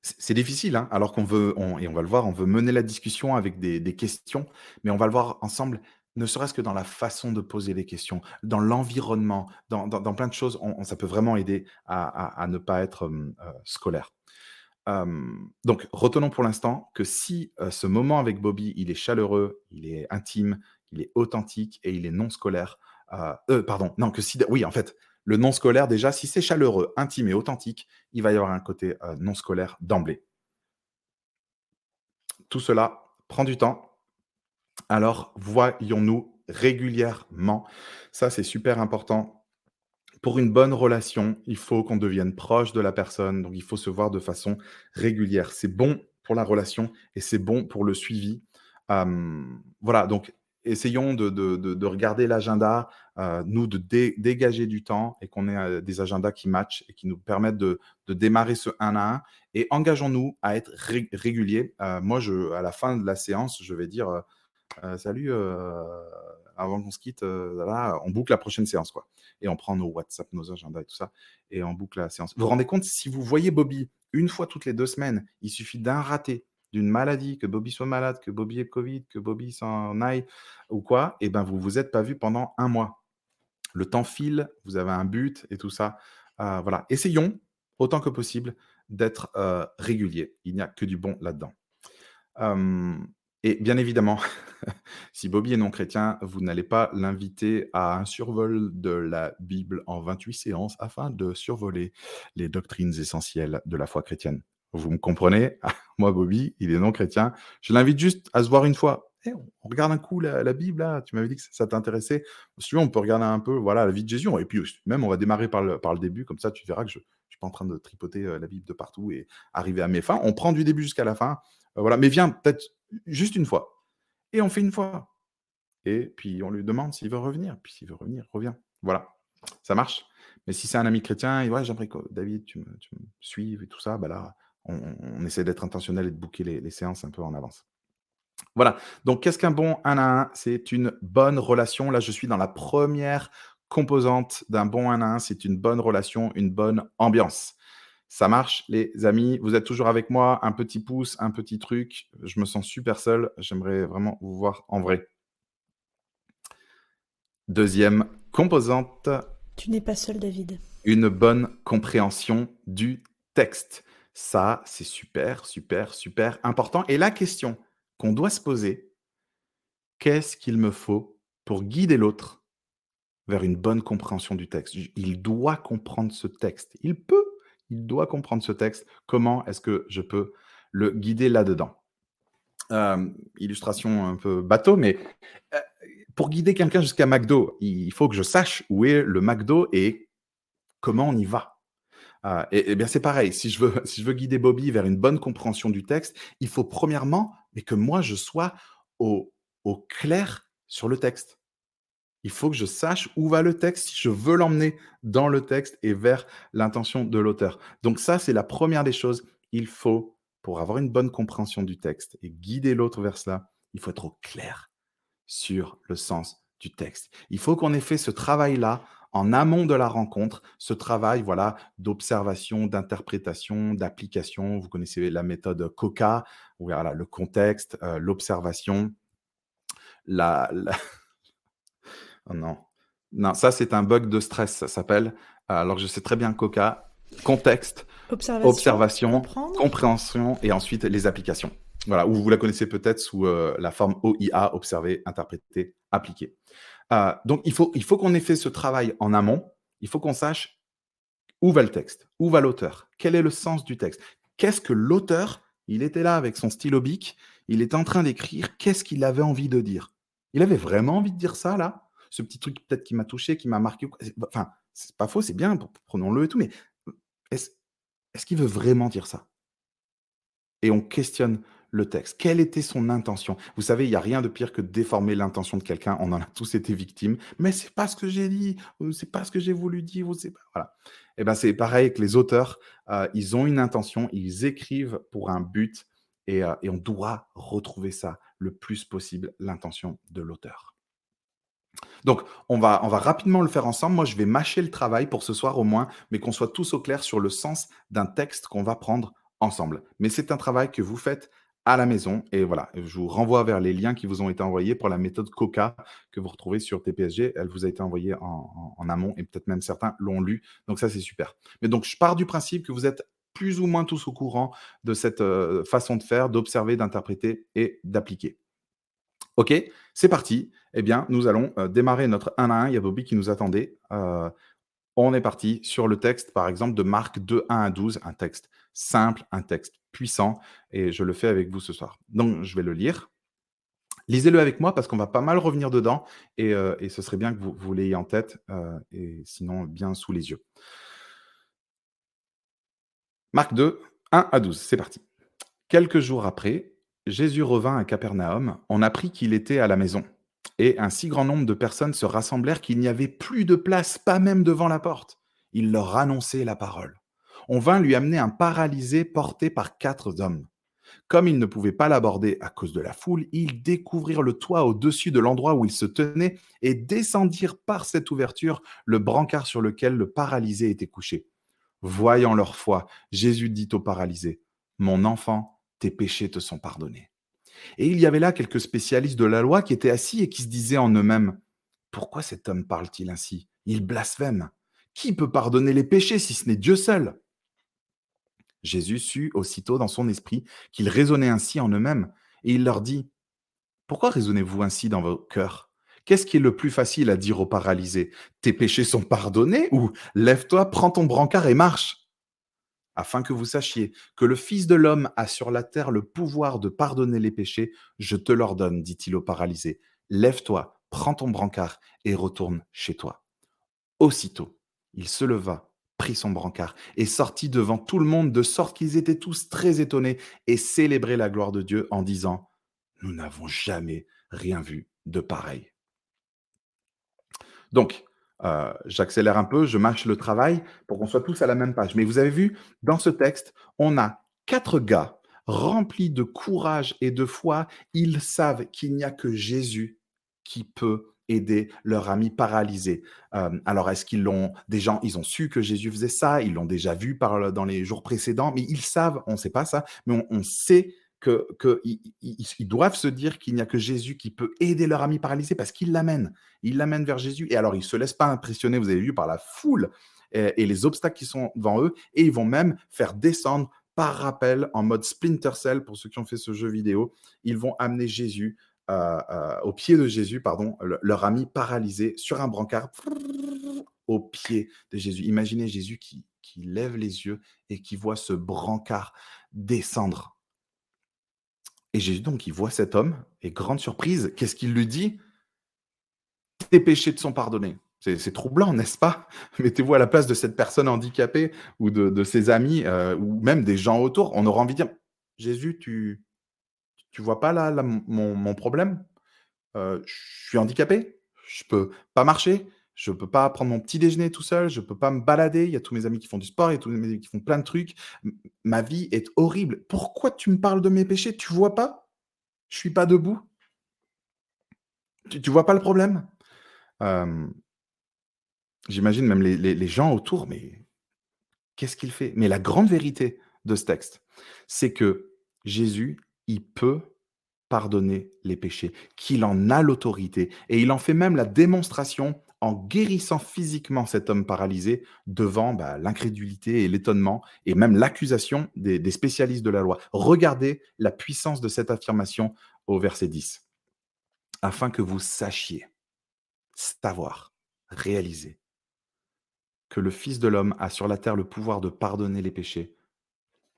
C'est difficile, hein, alors qu'on veut, et on va le voir, on veut mener la discussion avec des questions, mais on va le voir ensemble ne serait-ce que dans la façon de poser les questions, dans l'environnement, dans, plein de choses, ça peut vraiment aider à, ne pas être euh, scolaire. donc, retenons pour l'instant que si euh, ce moment avec Bobby, il est chaleureux, il est intime, il est authentique et il est non scolaire, euh, pardon, non, que si, oui, en fait, le non scolaire, déjà, si c'est chaleureux, intime et authentique, il va y avoir un côté non scolaire d'emblée. Tout cela prend du temps, alors, voyons-nous régulièrement. Ça, c'est super important. Pour une bonne relation, il faut qu'on devienne proche de la personne. Donc, il faut se voir de façon régulière. C'est bon pour la relation et c'est bon pour le suivi. voilà, donc essayons de, regarder l'agenda, euh, nous, de dégager du temps et qu'on ait euh, des agendas qui matchent et qui nous permettent de, démarrer ce 1 à 1. Et engageons-nous à être réguliers. Euh, moi, je, à la fin de la séance, je vais dire salut, avant qu'on se quitte, on boucle la prochaine séance, quoi. Et on prend nos WhatsApp, nos agendas et tout ça, et on boucle la séance. Vous vous rendez compte, si vous voyez Bobby une fois toutes les deux semaines, il suffit d'un raté, d'une maladie, que Bobby soit malade, que Bobby ait Covid, que Bobby s'en aille ou quoi, et ben vous vous êtes pas vu pendant un mois. Le temps file, vous avez un but et tout ça. voilà, essayons autant que possible d'être régulier. Il n'y a que du bon là-dedans. Et bien évidemment, si Bobby est non chrétien, vous n'allez pas l'inviter à un survol de la Bible en 28 séances afin de survoler les doctrines essentielles de la foi chrétienne. Vous me comprenez? Moi, Bobby, il est non chrétien. Je l'invite juste à se voir une fois. Eh, on regarde un coup la, Bible, là. Tu m'avais dit que ça t'intéressait. Si on peut regarder un peu voilà, la vie de Jésus. Et puis, même, on va démarrer par le, par le début. Comme ça, tu verras que je ne suis pas en train de tripoter euh, la Bible de partout et arriver à mes fins. On prend du début jusqu'à la fin. Euh, voilà. Mais viens, peut-être juste une fois. Et on fait une fois. Et puis on lui demande s'il veut revenir. Puis s'il veut revenir, reviens. Voilà, ça marche. Mais si c'est un ami chrétien, ouais, j'aimerais que David, tu me, suives et tout ça, bah là, on, essaie d'être intentionnel et de booker les, séances un peu en avance. Voilà. Donc, qu'est-ce qu'un bon 1 à 1 C'est une bonne relation. Là, je suis dans la première composante d'un bon 1 à 1. C'est une bonne relation, une bonne ambiance. Ça marche, les amis? Vous êtes toujours avec moi? Un petit pouce, un petit truc? Je me sens super seul. J'aimerais vraiment vous voir en vrai. Deuxième composante. Tu n'es pas seul, David. Une bonne compréhension du texte. Ça, c'est super, super, super important. Et la question qu'on doit se poser, qu'est-ce qu'il me faut pour guider l'autre vers une bonne compréhension du texte? Il doit comprendre ce texte. Il peut il doit comprendre ce texte. Comment est-ce que je peux le guider là-dedans? Illustration un peu bateau, mais pour guider quelqu'un jusqu'à McDo, il faut que je sache où est le McDo et comment on y va. Euh, et, bien c'est pareil, si je, veux, si je veux guider Bobby vers une bonne compréhension du texte, il faut premièrement mais que moi je sois au, au clair sur le texte il faut que je sache où va le texte si je veux l'emmener dans le texte et vers l'intention de l'auteur. Donc ça, c'est la première des choses. Il faut, pour avoir une bonne compréhension du texte et guider l'autre vers cela, il faut être au clair sur le sens du texte. Il faut ait fait ce travail-là en amont de la rencontre, ce travail voilà d'observation, d'interprétation, d'application. Vous connaissez la méthode COCA, voilà, le contexte, euh, l'observation, la, la Oh non. Non, ça, c'est un bug de stress, ça s'appelle. Alors je sais très bien Coca. Contexte, observation, compréhension et ensuite les applications. Voilà, ou vous la connaissez peut-être sous euh, la forme OIA, observer, interpréter, appliquer. Euh, donc il faut, il faut qu'on ait fait ce travail en amont. Il faut qu'on sache où va le texte, où va l'auteur, quel est le sens du texte, qu'est-ce que l'auteur, il était là avec son stylo bic, il est en train d'écrire, qu'est-ce qu'il avait envie de dire? Il avait vraiment envie de dire ça là? Ce petit truc peut-être qui m'a touché, qui m'a marqué. Enfin, c'est pas faux, c'est bien, prenons-le et tout, mais est-ce qu'il veut vraiment dire ça? Et on questionne le texte. Quelle était son intention? Vous savez, il n'y a rien de pire que de déformer l'intention de quelqu'un. On en a tous été victimes. Mais c'est pas ce que j'ai dit, c'est pas ce que j'ai voulu dire, c'est pas. Voilà. Et eh ben c'est pareil que les auteurs. Euh, ils ont une intention, ils écrivent pour un but, et, euh, et on doit retrouver ça le plus possible, l'intention de l'auteur. Donc, on va, on va rapidement le faire ensemble. Moi, je vais mâcher le travail pour ce soir au moins, mais qu'on soit tous au clair sur le sens d'un texte qu'on va prendre ensemble. Mais c'est un travail que vous faites à la maison. Et voilà, je vous renvoie vers les liens qui vous ont été envoyés pour la méthode COCA que vous retrouvez sur TPSG. Elle vous a été envoyée en, amont et peut-être même certains l'ont lu. Donc ça, c'est super. Mais donc, je pars du principe que vous êtes plus ou moins tous au courant de cette euh, façon de faire, d'observer, d'interpréter et d'appliquer. OK, c'est parti. Eh bien, nous allons euh, démarrer notre 1 à 1. Il y a Bobby qui nous attendait. Euh, on est parti sur le texte, par exemple, de Marc 2, 1 à 12, un texte simple, un texte puissant, et je le fais avec vous ce soir. Donc, je vais le lire. Lisez-le avec moi parce qu'on va pas mal revenir dedans, et, euh, ce serait bien que vous, vous l'ayez en tête, et sinon bien sous les yeux. Marc 2, 1 à 12, c'est parti. Quelques jours après, Jésus revint à Capernaum, on apprit qu'il était à la maison. Et un si grand nombre de personnes se rassemblèrent qu'il n'y avait plus de place, pas même devant la porte. Il leur annonçait la parole. On vint lui amener un paralysé porté par quatre hommes. Comme ils ne pouvaient pas l'aborder à cause de la foule, ils découvrirent le toit au-dessus de l'endroit où il se tenait et descendirent par cette ouverture le brancard sur lequel le paralysé était couché. Voyant leur foi, Jésus dit au paralysé, Mon enfant, tes péchés te sont pardonnés. Et il y avait là quelques spécialistes de la loi qui étaient assis et qui se disaient en eux-mêmes, Pourquoi cet homme parle-t-il ainsi? Il blasphème. Qui peut pardonner les péchés si ce n'est Dieu seul? Jésus sut aussitôt dans son esprit qu'ils raisonnaient ainsi en eux-mêmes, et il leur dit, Pourquoi raisonnez-vous ainsi dans vos cœurs? Qu'est-ce qui est le plus facile à dire aux paralysés? Tes péchés sont pardonnés ou Lève-toi, prends ton brancard et marche afin que vous sachiez que le Fils de l'homme a sur la terre le pouvoir de pardonner les péchés, je te l'ordonne, dit-il au paralysé. Lève-toi, prends ton brancard et retourne chez toi. Aussitôt, il se leva, prit son brancard et sortit devant tout le monde, de sorte qu'ils étaient tous très étonnés et célébraient la gloire de Dieu en disant, Nous n'avons jamais rien vu de pareil. Donc, euh, j'accélère un peu, je mâche le travail pour qu'on soit tous à la même page. Mais vous avez vu, dans ce texte, on a quatre gars remplis de courage et de foi. Ils savent qu'il n'y a que Jésus qui peut aider leur ami paralysé. Euh, alors, est-ce qu'ils l'ont des gens, ils ont su que Jésus faisait ça, ils l'ont déjà vu dans les jours précédents, mais ils savent, on ne sait pas ça, mais on, sait qu'ils que ils, doivent se dire qu'il n'y a que Jésus qui peut aider leur ami paralysé parce qu'il l'amène. Il l'amène vers Jésus. Et alors, ils ne se laissent pas impressionner, vous avez vu, par la foule et, les obstacles qui sont devant eux. Et ils vont même faire descendre par rappel en mode Splinter Cell, pour ceux qui ont fait ce jeu vidéo. Ils vont amener Jésus, au pied de Jésus, pardon, leur ami paralysé sur un brancard au pied de Jésus. Imaginez Jésus qui, qui lève les yeux et qui voit ce brancard descendre et Jésus, donc, il voit cet homme, et grande surprise, qu'est-ce qu'il lui dit? Tes péchés te sont pardonnés. C'est troublant, n'est-ce pas? Mettez-vous à la place de cette personne handicapée ou de, ses amis euh, ou même des gens autour. On aura envie de dire Jésus, tu tu vois pas là, mon, problème Je suis handicapé, je peux pas marcher, je ne peux pas prendre mon petit déjeuner tout seul, je ne peux pas me balader. Il y a tous mes amis qui font du sport, il y tous mes amis qui font plein de trucs. ma vie est horrible. Pourquoi tu me parles de mes péchés? Tu vois pas? Je suis pas debout. Tu, ne vois pas le problème? J'imagine même les gens autour, mais qu'est-ce qu'il fait? Mais la grande vérité de ce texte, c'est que Jésus, il peut pardonner les péchés, qu'il en a l'autorité. Et il en fait même la démonstration en guérissant physiquement cet homme paralysé devant bah, l'incrédulité et l'étonnement et même l'accusation des, spécialistes de la loi. Regardez la puissance de cette affirmation au verset 10. Afin que vous sachiez, savoir, réaliser que le Fils de l'homme a sur la terre le pouvoir de pardonner les péchés.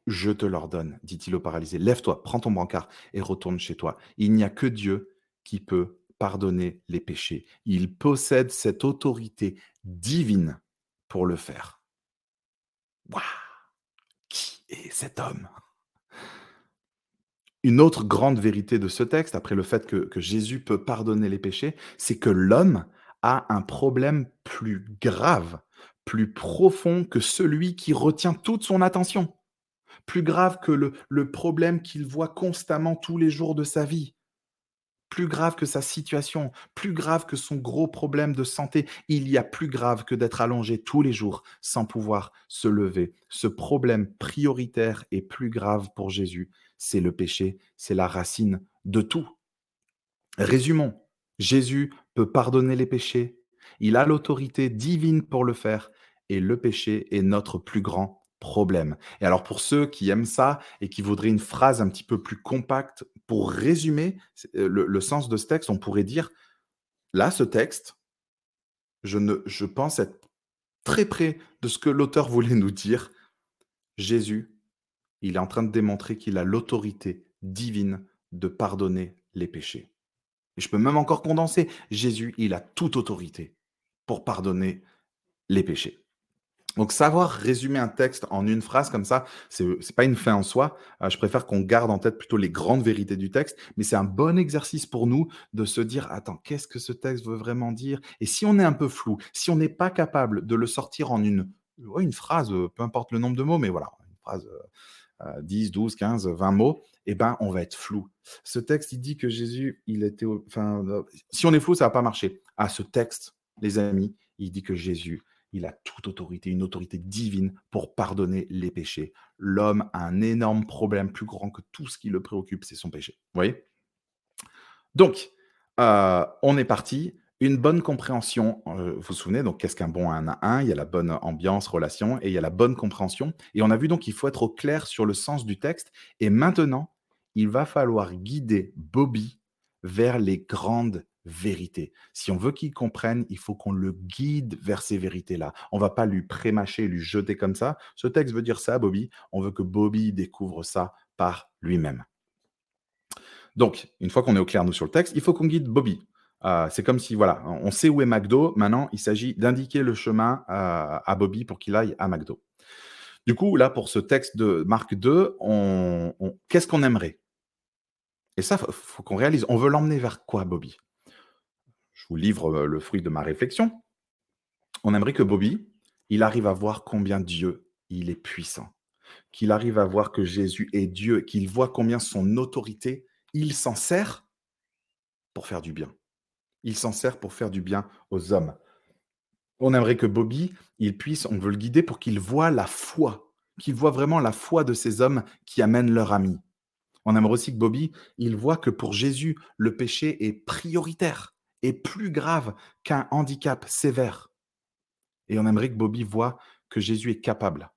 Je te l'ordonne, dit-il au paralysé. Lève-toi, prends ton brancard et retourne chez toi. Il n'y a que Dieu qui peut pardonner les péchés. Il possède cette autorité divine pour le faire. Waouh Qui est cet homme? Une autre grande vérité de ce texte, après le fait que, que Jésus peut pardonner les péchés, c'est que l'homme a un problème plus grave, plus profond que celui qui retient toute son attention, plus grave que le, problème qu'il voit constamment tous les jours de sa vie plus grave que sa situation, plus grave que son gros problème de santé. Il y a plus grave que d'être allongé tous les jours sans pouvoir se lever. Ce problème prioritaire et plus grave pour Jésus, c'est le péché, c'est la racine de tout. Résumons, Jésus peut pardonner les péchés, il a l'autorité divine pour le faire, et le péché est notre plus grand Et alors pour ceux qui aiment ça et qui voudraient une phrase un petit peu plus compacte pour résumer euh, le, sens de ce texte, on pourrait dire, là, ce texte, je, ne, je pense être très près de ce que l'auteur voulait nous dire. Jésus, il est en train de démontrer qu'il a l'autorité divine de pardonner les péchés. Et je peux même encore condenser, Jésus, il a toute autorité pour pardonner les péchés. Donc, savoir résumer un texte en une phrase comme ça, c'est n'est pas une fin en soi. Euh, je préfère qu'on garde en tête plutôt les grandes vérités du texte, mais c'est un bon exercice pour nous de se dire attends, qu'est-ce que ce texte veut vraiment dire? Et si on est un peu flou, si on n'est pas capable de le sortir en une, phrase, euh, peu importe le nombre de mots, mais voilà, une phrase 10, 12, 15, 20 mots, eh ben, on va être flou. Ce texte, il dit que Jésus, il était. Enfin, euh, si on est flou, ça va pas marcher. Ah, ce texte, les amis, il dit que Jésus, il a toute autorité, une autorité divine pour pardonner les péchés. L'homme a un énorme problème plus grand que tout ce qui le préoccupe, c'est son péché. Vous voyez? Donc, euh, on est parti. Une bonne compréhension, euh, vous vous souvenez, donc qu'est-ce qu'un bon 1 à 1 Il y a la bonne ambiance, relation, et il y a la bonne compréhension. Et on a vu donc qu'il faut être au clair sur le sens du texte. Et maintenant, il va falloir guider Bobby vers les grandes vérité. Si on veut qu'il comprenne, il faut qu'on le guide vers ces vérités-là. On va pas lui prémâcher, lui jeter comme ça. Ce texte veut dire ça, Bobby. On veut que Bobby découvre ça par lui-même. Donc, une fois qu'on est au clair, nous, sur le texte, il faut qu'on guide Bobby. Euh, c'est comme si, voilà, on sait où est McDo. Maintenant, il s'agit d'indiquer le chemin euh, à Bobby pour qu'il aille à McDo. Du coup, là, pour ce texte de Marc 2, on, qu'est-ce qu'on aimerait? Et ça, il faut qu'on réalise. On veut l'emmener vers quoi, Bobby? Je vous livre le fruit de ma réflexion. On aimerait que Bobby, il arrive à voir combien Dieu, il est puissant. Qu'il arrive à voir que Jésus est Dieu, qu'il voit combien son autorité, il s'en sert pour faire du bien. Il s'en sert pour faire du bien aux hommes. On aimerait que Bobby, il puisse, on veut le guider pour qu'il voit la foi, qu'il voit vraiment la foi de ces hommes qui amènent leur ami. On aimerait aussi que Bobby, il voit que pour Jésus, le péché est prioritaire est plus grave qu'un handicap sévère. Et on aimerait que Bobby voit que Jésus est capable,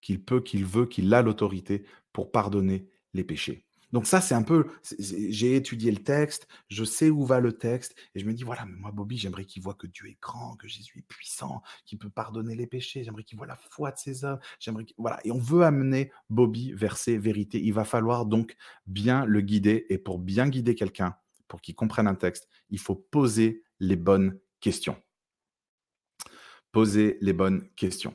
qu'il peut, qu'il veut, qu'il a l'autorité pour pardonner les péchés. Donc ça, c'est un peu, j'ai étudié le texte, je sais où va le texte, et je me dis, voilà, mais moi, Bobby, j'aimerais qu'il voit que Dieu est grand, que Jésus est puissant, qu'il peut pardonner les péchés, j'aimerais qu'il voit la foi de ses œuvres, j'aimerais voilà, et on veut amener Bobby vers ces vérités. Il va falloir donc bien le guider, et pour bien guider quelqu'un, pour qu'il comprenne un texte, il faut poser les bonnes questions. Poser les bonnes questions.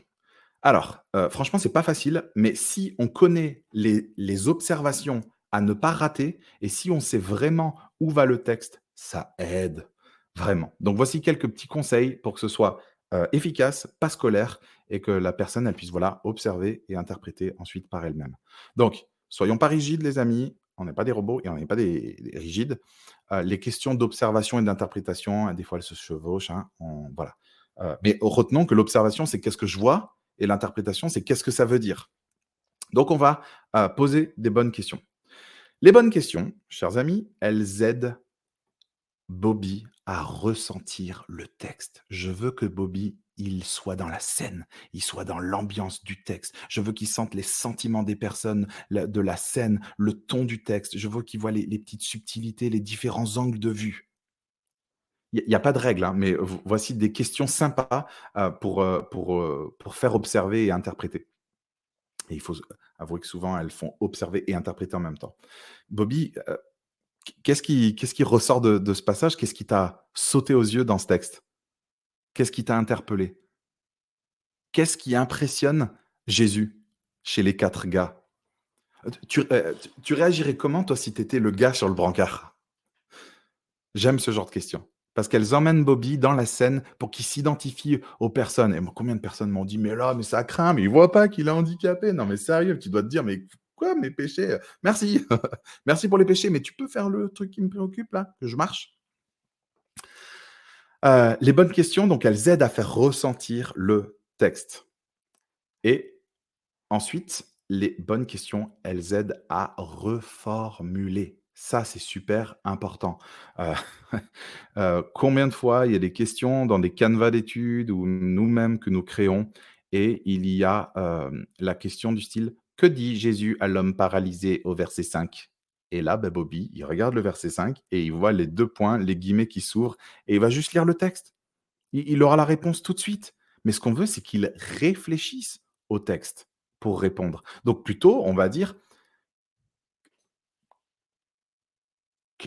Alors, euh, franchement, c'est pas facile, mais si on connaît les, les observations à ne pas rater et si on sait vraiment où va le texte, ça aide vraiment. Donc, voici quelques petits conseils pour que ce soit euh, efficace, pas scolaire et que la personne elle puisse voilà observer et interpréter ensuite par elle-même. Donc, soyons pas rigides, les amis on n'est pas des robots et on n'est pas des, rigides. Euh, les questions d'observation et d'interprétation, hein, des fois, elles se chevauchent. Hein, voilà. Euh, mais retenons que l'observation, c'est qu'est-ce que je vois, et l'interprétation, c'est qu'est-ce que ça veut dire. Donc, on va euh, poser des bonnes questions. Les bonnes questions, chers amis, elles aident Bobby à ressentir le texte. Je veux que Bobby il soit dans la scène, il soit dans l'ambiance du texte. Je veux qu'il sente les sentiments des personnes, de la scène, le ton du texte. Je veux qu'il voit les, petites subtilités, les différents angles de vue. Il n'y a, pas de règle, hein, mais voici des questions sympas euh, pour, euh, euh, pour faire observer et interpréter. Et il faut avouer que souvent, elles font observer et interpréter en même temps. Bobby, qu'est-ce qui, ressort de ce passage? Qu'est-ce qui t'a sauté aux yeux dans ce texte? Qu'est-ce qui t'a interpellé? Qu'est-ce qui impressionne Jésus chez les quatre gars? Tu, euh, tu réagirais comment, toi, si tu étais le gars sur le brancard? J'aime ce genre de questions. Parce qu'elles emmènent Bobby dans la scène pour qu'il s'identifie aux personnes. Et combien de personnes m'ont dit, mais là, mais ça craint, mais il voit pas qu'il est handicapé. Non, mais sérieux, tu dois te dire, mais quoi, mes péchés? Merci. Merci pour les péchés, mais tu peux faire le truc qui me préoccupe, là, que je marche? Euh, Les bonnes questions, donc, elles aident à faire ressentir le texte. Et ensuite, les bonnes questions, elles aident à reformuler. Ça, c'est super important. Euh, euh, combien de fois il y a des questions dans des canevas d'études ou nous-mêmes que nous créons et il y a la question du style Que dit Jésus à l'homme paralysé au verset 5 Et là, ben, Bobby, il regarde le verset 5 et il voit les deux points, les guillemets qui s'ouvrent et il va juste lire le texte. il aura la réponse tout de suite. Mais ce qu'on veut, c'est qu'il réfléchisse au texte pour répondre. Donc plutôt, on va dire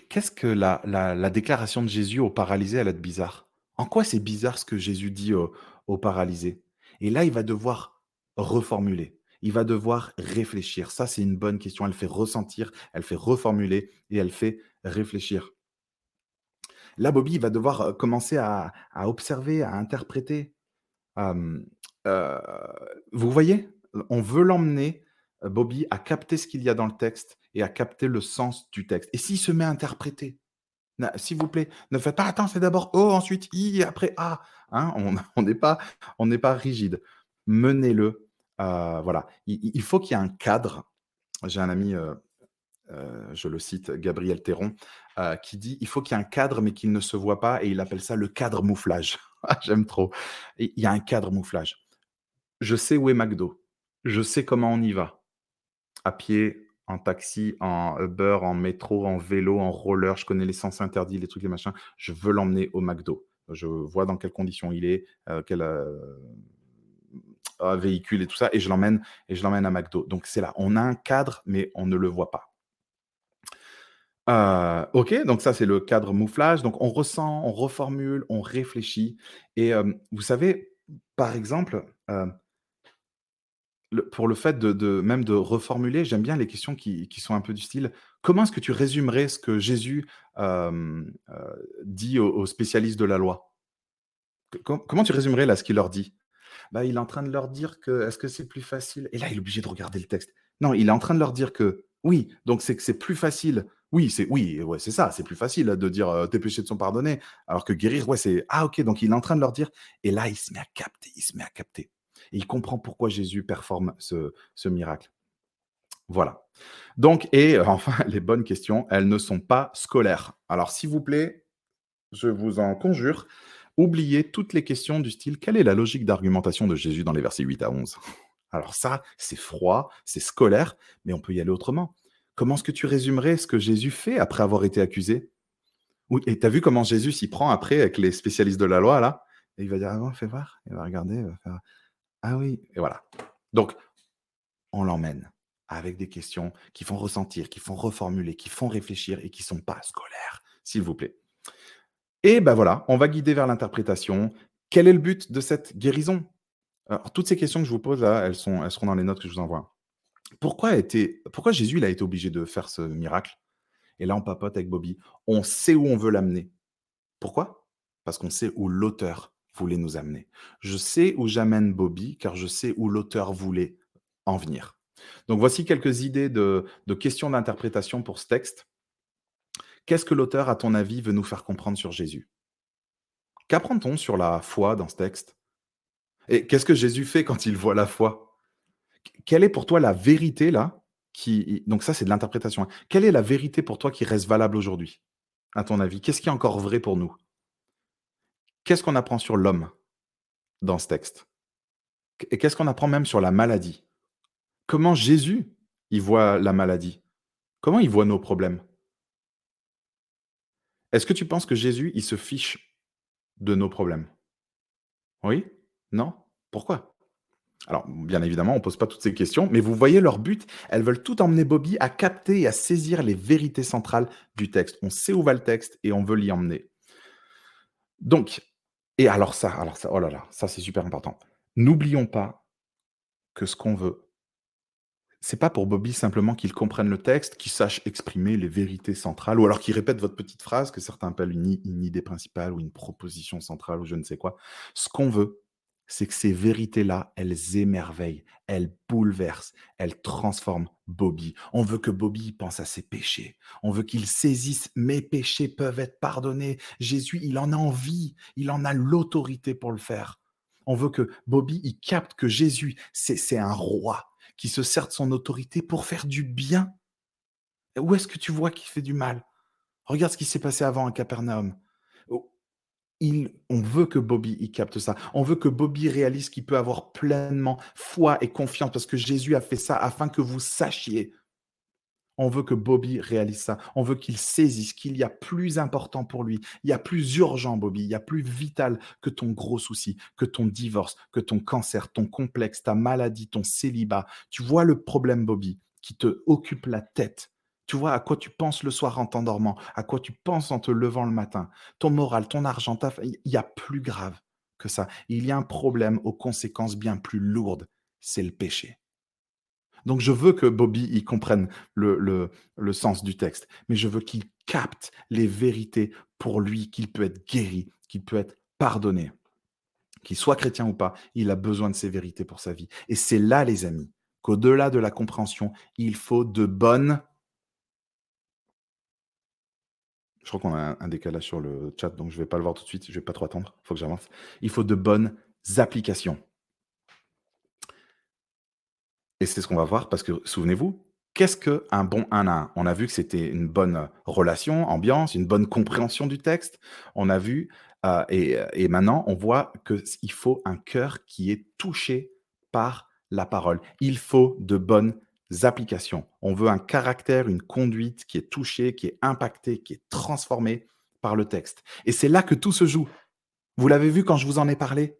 Qu'est-ce que la, la, déclaration de Jésus au paralysé, elle est bizarre? En quoi c'est bizarre ce que Jésus dit au, au paralysé Et là, il va devoir reformuler. Il va devoir réfléchir. Ça, c'est une bonne question. Elle fait ressentir, elle fait reformuler et elle fait réfléchir. Là, Bobby, il va devoir euh, commencer à, observer, à interpréter. Euh, vous voyez? On veut l'emmener, euh, Bobby, à capter ce qu'il y a dans le texte et à capter le sens du texte. Et s'il se met à interpréter, s'il vous plaît, ne faites pas attends, c'est d'abord O, ensuite I, après A. Hein, on n'est on n'est pas rigide. Menez-le. Euh, voilà. Il, faut qu'il y ait un cadre. J'ai un ami, euh, euh, je le cite, Gabriel Théron, qui dit il faut qu'il y ait un cadre, mais qu'il ne se voit pas, et il appelle ça le cadre mouflage. J'aime trop. il y a un cadre mouflage. Je sais où est McDo. Je sais comment on y va. À pied, en taxi, en Uber, en métro, en vélo, en roller, je connais les sens interdits, les trucs, les machins. Je veux l'emmener au McDo. Je vois dans quelles conditions il est, euh, euh, véhicule et tout ça, et je l'emmène et je l'emmène à McDo. Donc c'est là, on a un cadre, mais on ne le voit pas. Euh, ok, donc ça c'est le cadre mouflage. Donc on ressent, on reformule, on réfléchit. Et vous savez, par exemple, pour le fait de, même de reformuler, j'aime bien les questions qui, sont un peu du style comment est-ce que tu résumerais ce que Jésus euh, dit aux, spécialistes de la loi? Comment tu résumerais là ce qu'il leur dit? Bah, Il est en train de leur dire que est-ce que c'est plus facile? Et là, il est obligé de regarder le texte. Non, il est en train de leur dire que oui, donc c'est que c'est plus facile. Oui, c'est oui, ouais, c'est ça, c'est plus facile de dire tes péchés te sont pardonnés, alors que guérir, ouais, c'est ah ok, donc il est en train de leur dire. Et là, il se met à capter, il se met à capter. Et il comprend pourquoi Jésus performe ce, miracle. Voilà. Donc, et euh, enfin, les bonnes questions, elles ne sont pas scolaires. Alors, s'il vous plaît, je vous en conjure, oubliez toutes les questions du style quelle est la logique d'argumentation de Jésus dans les versets 8 à 11 Alors ça, c'est froid, c'est scolaire, mais on peut y aller autrement. Comment est-ce que tu résumerais ce que Jésus fait après avoir été accusé? Et tu as vu comment Jésus s'y prend après avec les spécialistes de la loi, là? Il va dire, ah, fais voir, il va regarder, il va faire, ah oui, et voilà. Donc, on l'emmène avec des questions qui font ressentir, qui font reformuler, qui font réfléchir et qui ne sont pas scolaires, s'il vous plaît. Et ben voilà, on va guider vers l'interprétation. Quel est le but de cette guérison? Alors, Toutes ces questions que je vous pose là, elles, seront dans les notes que je vous envoie. Pourquoi, pourquoi Jésus il a été obligé de faire ce miracle? Et là, on papote avec Bobby. On sait où on veut l'amener. Pourquoi? Parce qu'on sait où l'auteur voulait nous amener. Je sais où j'amène Bobby, car je sais où l'auteur voulait en venir. Donc voici quelques idées de, questions d'interprétation pour ce texte. Qu'est-ce que l'auteur, à ton avis, veut nous faire comprendre sur Jésus? Qu'apprend-on sur la foi dans ce texte? Et qu'est-ce que Jésus fait quand il voit la foi? Quelle est pour toi la vérité là. Donc ça, c'est de l'interprétation. Hein. Quelle est la vérité pour toi qui reste valable aujourd'hui, à ton avis? Qu'est-ce qui est encore vrai pour nous? Qu'est-ce qu'on apprend sur l'homme dans ce texte? Et qu'est-ce qu'on apprend même sur la maladie? Comment Jésus y voit la maladie? Comment il voit nos problèmes? Est-ce que tu penses que Jésus, il se fiche de nos problèmes? Oui? Non? Pourquoi? Alors, bien évidemment, on ne pose pas toutes ces questions, mais vous voyez leur but. Elles veulent tout emmener Bobby à capter et à saisir les vérités centrales du texte. On sait où va le texte et on veut l'y emmener. Donc, et alors ça, alors ça, oh là là, ça c'est super important. N'oublions pas que ce qu'on veut, c'est pas pour Bobby simplement qu'il comprenne le texte, qu'il sache exprimer les vérités centrales, ou alors qu'il répète votre petite phrase que certains appellent une, une, idée principale ou une proposition centrale ou je ne sais quoi. Ce qu'on veut, c'est que ces vérités-là, elles émerveillent, elles bouleversent, elles transforment Bobby. On veut que Bobby pense à ses péchés. On veut qu'il saisisse mes péchés peuvent être pardonnés. Jésus, il en a envie, il en a l'autorité pour le faire. On veut que Bobby, il capte que Jésus, c'est un roi qui se sert de son autorité pour faire du bien. Où est-ce que tu vois qu'il fait du mal? Regarde ce qui s'est passé avant à Capernaum. Oh, on veut que Bobby y capte ça. On veut que Bobby réalise qu'il peut avoir pleinement foi et confiance parce que Jésus a fait ça afin que vous sachiez on veut que Bobby réalise ça. On veut qu'il saisisse qu'il y a plus important pour lui. Il y a plus urgent, Bobby. Il y a plus vital que ton gros souci, que ton divorce, que ton cancer, ton complexe, ta maladie, ton célibat. Tu vois le problème, Bobby, qui te occupe la tête. Tu vois à quoi tu penses le soir en t'endormant, à quoi tu penses en te levant le matin. Ton moral, ton argent, il y a plus grave que ça. Il y a un problème aux conséquences bien plus lourdes. C'est le péché. Donc je veux que Bobby y comprenne le, le, sens du texte, mais je veux qu'il capte les vérités pour lui, qu'il peut être guéri, qu'il peut être pardonné. Qu'il soit chrétien ou pas, il a besoin de ces vérités pour sa vie. Et c'est là, les amis, qu'au-delà de la compréhension, il faut de bonnes... Je crois qu'on a un décalage sur le chat, donc je ne vais pas le voir tout de suite, je ne vais pas trop attendre, il faut que j'avance. Il faut de bonnes applications. Et c'est ce qu'on va voir parce que, souvenez-vous, qu'est-ce qu'un bon 1 à 1 On a vu que c'était une bonne relation, ambiance, une bonne compréhension du texte. On a vu, euh, et, maintenant, on voit qu'il faut un cœur qui est touché par la parole. Il faut de bonnes applications. On veut un caractère, une conduite qui est touchée, qui est impactée, qui est transformée par le texte. Et c'est là que tout se joue. Vous l'avez vu quand je vous en ai parlé?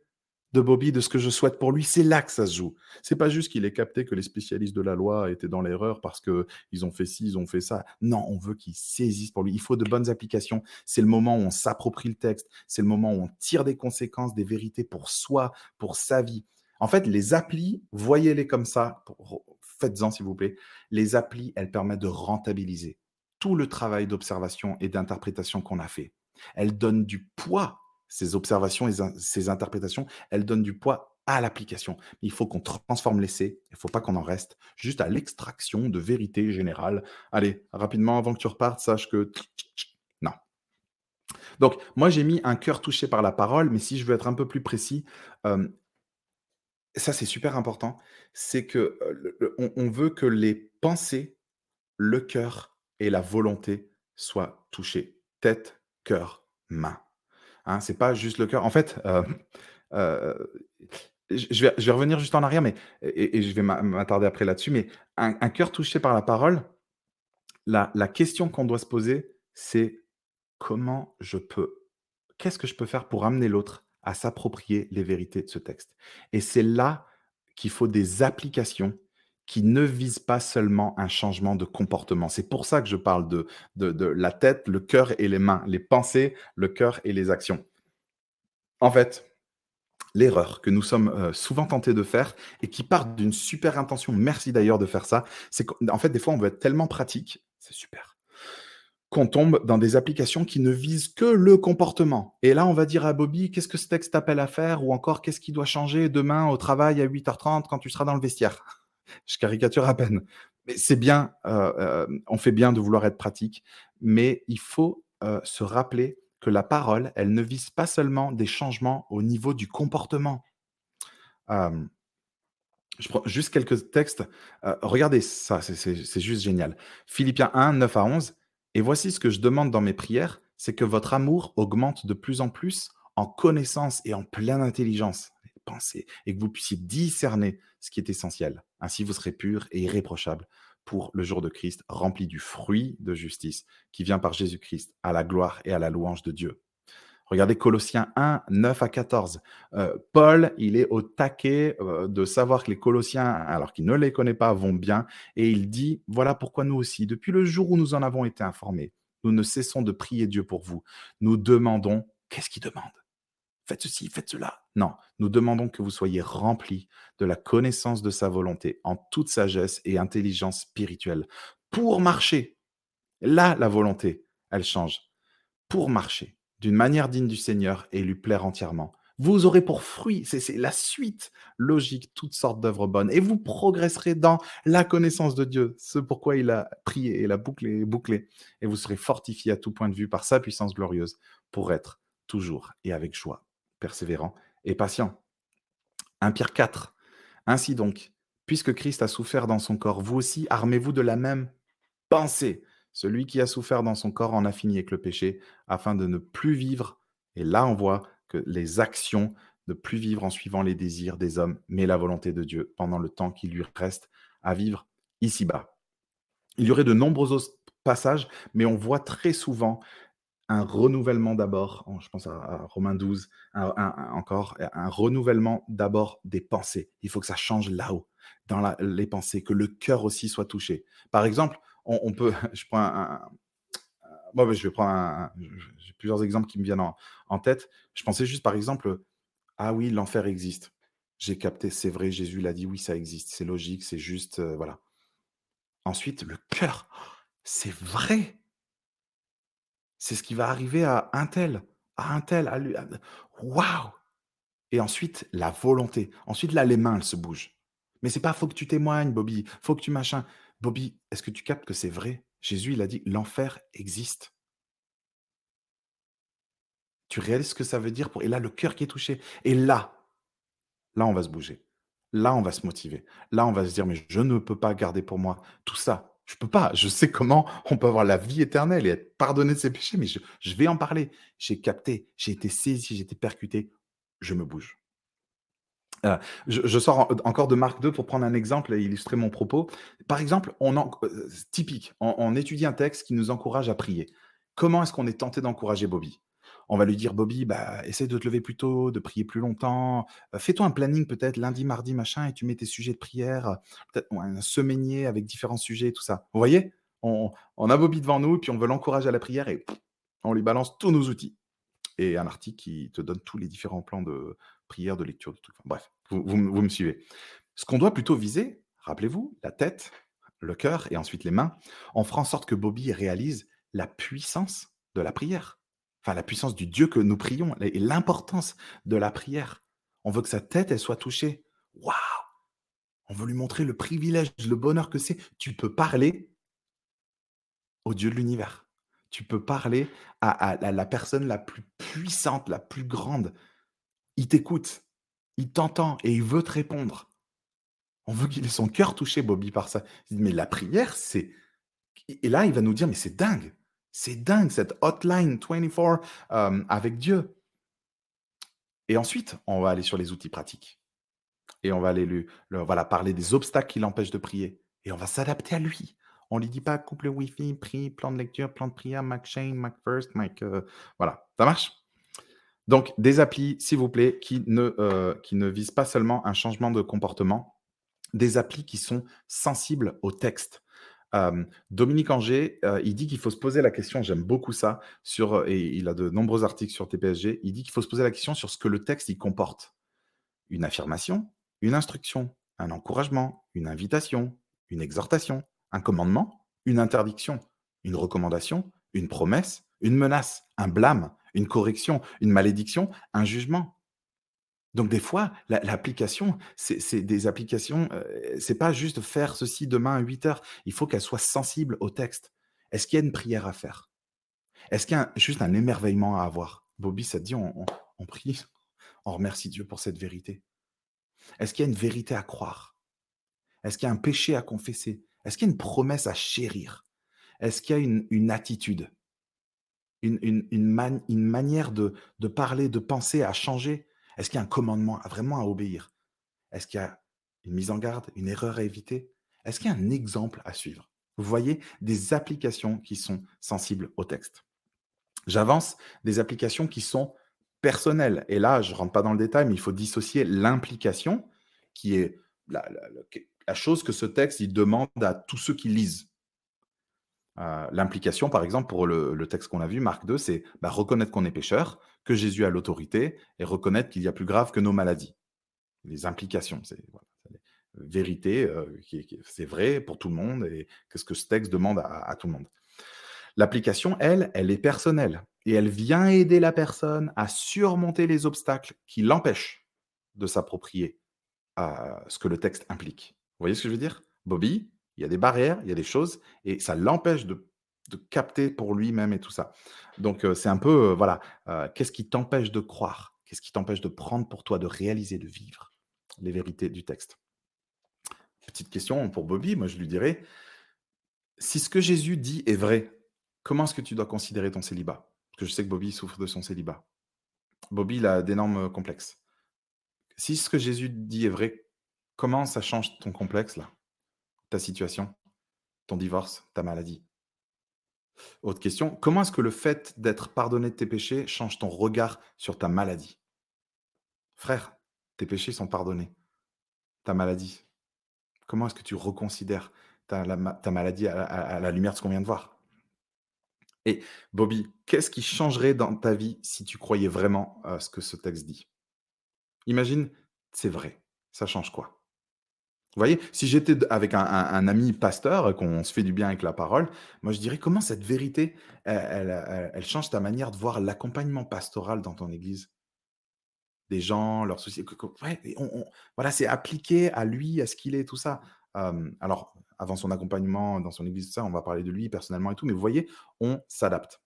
De Bobby, de ce que je souhaite pour lui, c'est là que ça se joue. C'est pas juste qu'il ait capté que les spécialistes de la loi étaient dans l'erreur parce que ils ont fait ci, ils ont fait ça. Non, on veut qu'il saisisse pour lui. Il faut de bonnes applications. C'est le moment où on s'approprie le texte. C'est le moment où on tire des conséquences, des vérités pour soi, pour sa vie. En fait, les applis, voyez-les comme ça. Faites-en, s'il vous plaît. Les applis, elles permettent de rentabiliser tout le travail d'observation et d'interprétation qu'on a fait. Elles donnent du poids ces observations ces interprétations, elles donnent du poids à l'application. Il faut qu'on transforme l'essai, il ne faut pas qu'on en reste juste à l'extraction de vérité générale. Allez, rapidement, avant que tu repartes, sache que... Non. Donc, moi, j'ai mis un cœur touché par la parole, mais si je veux être un peu plus précis, euh, ça, c'est super important, c'est que euh, on veut que les pensées, le cœur et la volonté soient touchés. Tête, cœur, main. Hein, c'est pas juste le cœur. En fait, euh, euh, je, vais, revenir juste en arrière, mais, et, je vais m'attarder après là-dessus, mais un, cœur touché par la parole, la question qu'on doit se poser, c'est comment je peux, qu'est-ce que je peux faire pour amener l'autre à s'approprier les vérités de ce texte? Et c'est là qu'il faut des applications qui ne vise pas seulement un changement de comportement. C'est pour ça que je parle de, de, la tête, le cœur et les mains, les pensées, le cœur et les actions. En fait, l'erreur que nous sommes euh, souvent tentés de faire et qui part d'une super intention, merci d'ailleurs de faire ça, c'est qu'en fait, des fois, on veut être tellement pratique, c'est super, qu'on tombe dans des applications qui ne visent que le comportement. Et là, on va dire à Bobby, qu'est-ce que ce texte t'appelle à faire? Ou encore qu'est-ce qui doit changer demain au travail à 8h30 quand tu seras dans le vestiaire? Je caricature à peine. Mais c'est bien, euh, euh, on fait bien de vouloir être pratique, mais il faut euh, se rappeler que la parole, elle ne vise pas seulement des changements au niveau du comportement. je prends juste quelques textes. regardez ça, c'est juste génial. Philippiens 1, 9 à 11. Et voici ce que je demande dans mes prières, c'est que votre amour augmente de plus en plus en connaissance et en pleine intelligence penser et que vous puissiez discerner ce qui est essentiel. Ainsi, vous serez pur et irréprochable pour le jour de Christ, rempli du fruit de justice qui vient par Jésus-Christ à la gloire et à la louange de Dieu. Regardez Colossiens 1, 9 à 14. Euh, Paul, il est au taquet euh, de savoir que les Colossiens, alors qu'il ne les connaît pas, vont bien. Et il dit, voilà pourquoi nous aussi, depuis le jour où nous en avons été informés, nous ne cessons de prier Dieu pour vous. Nous demandons, qu'est-ce qu'il demande? Faites ceci, faites cela. Non, nous demandons que vous soyez remplis de la connaissance de sa volonté en toute sagesse et intelligence spirituelle pour marcher. Là, la volonté, elle change. Pour marcher d'une manière digne du Seigneur et lui plaire entièrement. Vous aurez pour fruit, c'est la suite logique, toutes sortes d'œuvres bonnes, et vous progresserez dans la connaissance de Dieu, ce pourquoi il a prié et l'a bouclé, bouclé, et vous serez fortifié à tout point de vue par sa puissance glorieuse pour être toujours et avec joie, persévérant et patient. 1 Pierre 4. Ainsi donc, puisque Christ a souffert dans son corps, vous aussi armez-vous de la même pensée. Celui qui a souffert dans son corps en a fini avec le péché, afin de ne plus vivre. Et là, on voit que les actions, de plus vivre en suivant les désirs des hommes, mais la volonté de Dieu pendant le temps qui lui reste à vivre ici-bas. Il y aurait de nombreux autres passages, mais on voit très souvent un renouvellement d'abord, je pense à, Romains 12, encore, un renouvellement d'abord des pensées. Il faut que ça change là-haut, dans les pensées, que le cœur aussi soit touché. Par exemple, on, peut, je prends un, je vais prendre j'ai plusieurs exemples qui me viennent en, tête. Je pensais juste par exemple, ah oui, l'enfer existe. J'ai capté, c'est vrai, Jésus l'a dit, oui, ça existe, c'est logique, c'est juste, euh, voilà. Ensuite, le cœur, c'est vrai. C'est ce qui va arriver à un tel, à un tel, à lui. Waouh Et ensuite, la volonté. Ensuite, là, les mains, elles se bougent. Mais c'est pas faut que tu témoignes, Bobby, faut que tu machin. Bobby, est-ce que tu captes que c'est vrai? Jésus, il a dit, l'enfer existe. Tu réalises ce que ça veut dire pour... Et là, le cœur qui est touché. Et là, là, on va se bouger. Là, on va se motiver. Là, on va se dire, mais je ne peux pas garder pour moi tout ça. Je ne peux pas. Je sais comment on peut avoir la vie éternelle et être pardonné de ses péchés, mais je, vais en parler. J'ai capté, j'ai été saisi, j'ai été percuté. Je me bouge. Euh, je, sors encore de Marc 2 pour prendre un exemple et illustrer mon propos. Par exemple, on euh, typique, on, étudie un texte qui nous encourage à prier. Comment est-ce qu'on est tenté d'encourager Bobby? On va lui dire, Bobby, bah, essaie de te lever plus tôt, de prier plus longtemps. Euh, fais-toi un planning peut-être lundi, mardi, machin, et tu mets tes sujets de prière, peut-être un semainier avec différents sujets, tout ça. Vous voyez? On, a Bobby devant nous, puis on veut l'encourager à la prière et on lui balance tous nos outils. Et un article qui te donne tous les différents plans de, prière, de lecture, de trucs. bref, vous, me suivez. Ce qu'on doit plutôt viser, rappelez-vous, la tête, le cœur et ensuite les mains, on fera en sorte que Bobby réalise la puissance de la prière. Enfin, la puissance du Dieu que nous prions et l'importance de la prière. On veut que sa tête, elle soit touchée. Waouh On veut lui montrer le privilège, le bonheur que c'est. Tu peux parler au Dieu de l'univers. Tu peux parler à la personne la plus puissante, la plus grande, il t'écoute, il t'entend et il veut te répondre. On veut qu'il ait son cœur touché, Bobby, par ça. mais la prière, c'est... Et là, il va nous dire, mais c'est dingue. C'est dingue, cette hotline 24 euh, avec Dieu. Et ensuite, on va aller sur les outils pratiques. Et on va aller lui, parler des obstacles qui l'empêchent de prier. Et on va s'adapter à lui. On ne lui dit pas coupe le Wi-Fi, prie, plan de lecture, plan de prière, Mac Shane, Mac First, Mac. Euh, voilà, ça marche? Donc, des applis, s'il vous plaît, qui ne, euh, qui ne visent pas seulement un changement de comportement, des applis qui sont sensibles au texte. Dominique Anger, euh, il dit qu'il faut se poser la question, j'aime beaucoup ça, sur, et il a de nombreux articles sur TPSG, il dit qu'il faut se poser la question sur ce que le texte y comporte. Une affirmation, une instruction, un encouragement, une invitation, une exhortation, un commandement, une interdiction, une recommandation, une promesse, une menace, un blâme, une correction, une malédiction, un jugement. Donc des fois, l'application, c'est des applications, euh, c'est pas juste faire ceci demain à 8 heures, il faut qu'elle soit sensible au texte. Est-ce qu'il y a une prière à faire? Est-ce qu'il y a juste un émerveillement à avoir? Bobby, ça dit, on, on prie, on remercie Dieu pour cette vérité. Est-ce qu'il y a une vérité à croire? Est-ce qu'il y a un péché à confesser? Est-ce qu'il y a une promesse à chérir? Est-ce qu'il y a une, attitude? Une, manière de, parler, de penser à changer? Est-ce qu'il y a un commandement à vraiment à obéir? Est-ce qu'il y a une mise en garde, une erreur à éviter? Est-ce qu'il y a un exemple à suivre? Vous voyez des applications qui sont sensibles au texte. J'avance des applications qui sont personnelles. Et là, je ne rentre pas dans le détail, mais il faut dissocier l'implication, qui est la, chose que ce texte demande à tous ceux qui lisent. Euh, l'implication, par exemple, pour le, texte qu'on a vu, Marc 2, c'est bah, reconnaître qu'on est pécheur, que Jésus a l'autorité et reconnaître qu'il y a plus grave que nos maladies. Les implications, c'est voilà, vérité, euh, c'est vrai pour tout le monde et qu'est-ce que ce texte demande à, tout le monde. L'application, elle, elle est personnelle et elle vient aider la personne à surmonter les obstacles qui l'empêchent de s'approprier à ce que le texte implique. Vous voyez ce que je veux dire? Bobby, il y a des barrières, il y a des choses, et ça l'empêche de, capter pour lui-même et tout ça. Donc, c'est un peu, voilà, qu'est-ce qui t'empêche de croire? Qu'est-ce qui t'empêche de prendre pour toi, de réaliser, de vivre les vérités du texte? Petite question pour Bobby, moi je lui dirais, si ce que Jésus dit est vrai, comment est-ce que tu dois considérer ton célibat? Parce que je sais que Bobby souffre de son célibat. Bobby, il a d'énormes complexes. Si ce que Jésus dit est vrai, comment ça change ton complexe là? Ta situation, ton divorce, ta maladie. Autre question, comment est-ce que le fait d'être pardonné de tes péchés change ton regard sur ta maladie? Frère, tes péchés sont pardonnés. Ta maladie, comment est-ce que tu reconsidères ta, maladie à, la lumière de ce qu'on vient de voir? Et Bobby, qu'est-ce qui changerait dans ta vie si tu croyais vraiment à ce que ce texte dit? Imagine, c'est vrai. Ça change quoi? Vous voyez, si j'étais avec un, ami pasteur, qu'on se fait du bien avec la parole, moi je dirais comment cette vérité, elle, change ta manière de voir l'accompagnement pastoral dans ton église? Des gens, leurs soucis. voilà, c'est appliqué à lui, à ce qu'il est, tout ça. alors, avant son accompagnement dans son église, ça, on va parler de lui personnellement et tout, mais vous voyez, on s'adapte.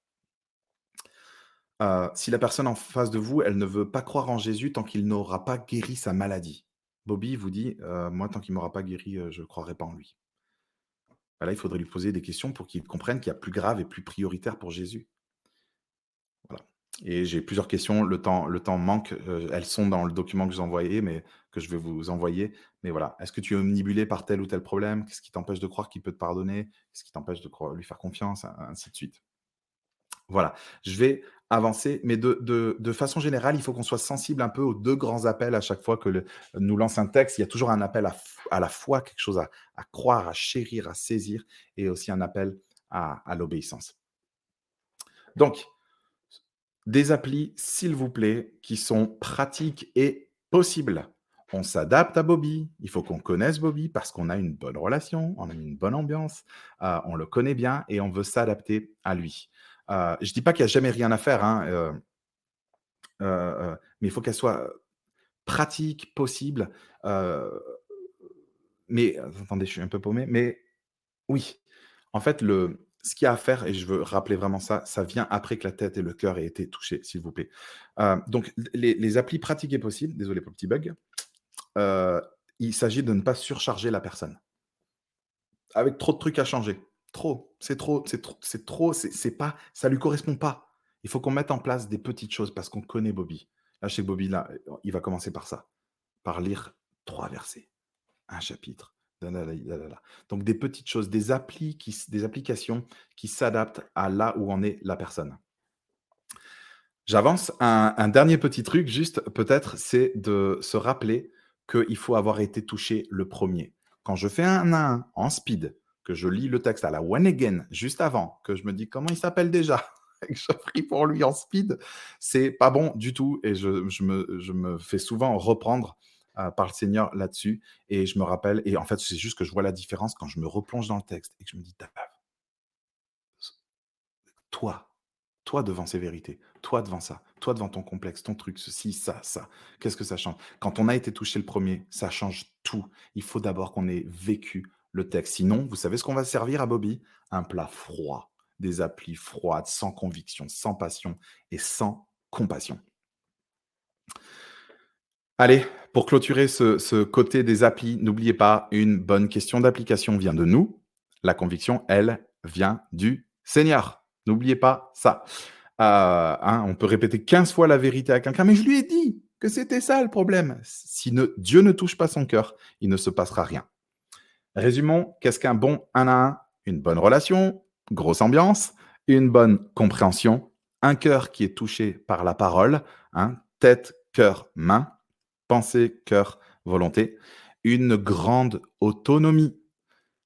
Euh, si la personne en face de vous, elle ne veut pas croire en Jésus tant qu'il n'aura pas guéri sa maladie, Bobby vous dit Moi, tant qu'il ne m'aura pas guéri, je ne croirai pas en lui. Bah là, il faudrait lui poser des questions pour qu'il comprenne qu'il y a plus grave et plus prioritaire pour Jésus. Voilà. Et j'ai plusieurs questions. Le temps, le temps manque. elles sont dans le document que je vous mais que je vais vous envoyer. Mais voilà. Est-ce que tu es omnibulé par tel ou tel problème? Qu'est-ce qui t'empêche de croire qu'il peut te pardonner? Qu'est-ce qui t'empêche de lui faire confiance? Ainsi de suite. Voilà. Je vais avancer, mais de, façon générale, il faut qu'on soit sensible un peu aux deux grands appels à chaque fois que nous lance un texte. Il y a toujours un appel à, la foi, quelque chose à, croire, à chérir, à saisir, et aussi un appel à, l'obéissance. Donc, des applis, s'il vous plaît, qui sont pratiques et possibles. On s'adapte à Bobby. Il faut qu'on connaisse Bobby parce qu'on a une bonne relation, on a une bonne ambiance, euh, on le connaît bien et on veut s'adapter à lui. Euh, je ne dis pas qu'il n'y a jamais rien à faire, hein, euh, euh, mais il faut qu'elle soit pratique, possible. mais attendez, je suis un peu paumé. Mais oui, en fait, le, ce qu'il y a à faire, et je veux rappeler vraiment ça, ça vient après que la tête et le cœur aient été touchés, s'il vous plaît. donc, les, les, applis pratiques et possibles, désolé pour le petit bug, il s'agit de ne pas surcharger la personne avec trop de trucs à changer. Trop, c'est trop, c'est trop, c'est trop, c'est pas, ça lui correspond pas. Il faut qu'on mette en place des petites choses parce qu'on connaît Bobby. Là, chez Bobby, là, il va commencer par ça, par lire trois versets, un chapitre. Donc des petites choses, des applis des applications qui s'adaptent à là où en est la personne. J'avance. Un, un, dernier petit truc, juste peut-être, c'est de se rappeler qu'il faut avoir été touché le premier. Quand je fais un à un en speed, que je lis le texte à la one again juste avant, que je me dis comment il s'appelle déjà, et que je prie pour lui en speed, c'est pas bon du tout. Et je, me, fais souvent reprendre euh, par le Seigneur là-dessus. Et je me rappelle, et en fait, c'est juste que je vois la différence quand je me replonge dans le texte et que je me dis, toi, toi devant ces vérités, toi devant ça, toi devant ton complexe, ton truc, ceci, ça, ça, qu'est-ce que ça change? Quand on a été touché le premier, ça change tout. Il faut d'abord qu'on ait vécu le texte. Sinon, vous savez ce qu'on va servir à Bobby? Un plat froid, des applis froides, sans conviction, sans passion et sans compassion. Allez, pour clôturer ce, côté des applis, n'oubliez pas, une bonne question d'application vient de nous. La conviction, elle, vient du Seigneur. N'oubliez pas ça. Euh, hein, on peut répéter 15 fois la vérité à quelqu'un, mais je lui ai dit que c'était ça le problème. Si Dieu ne touche pas son cœur, il ne se passera rien. Résumons, qu'est-ce qu'un bon 1 à 1 Une bonne relation, grosse ambiance, une bonne compréhension, un cœur qui est touché par la parole, hein, tête, cœur, main, pensée, cœur, volonté, une grande autonomie.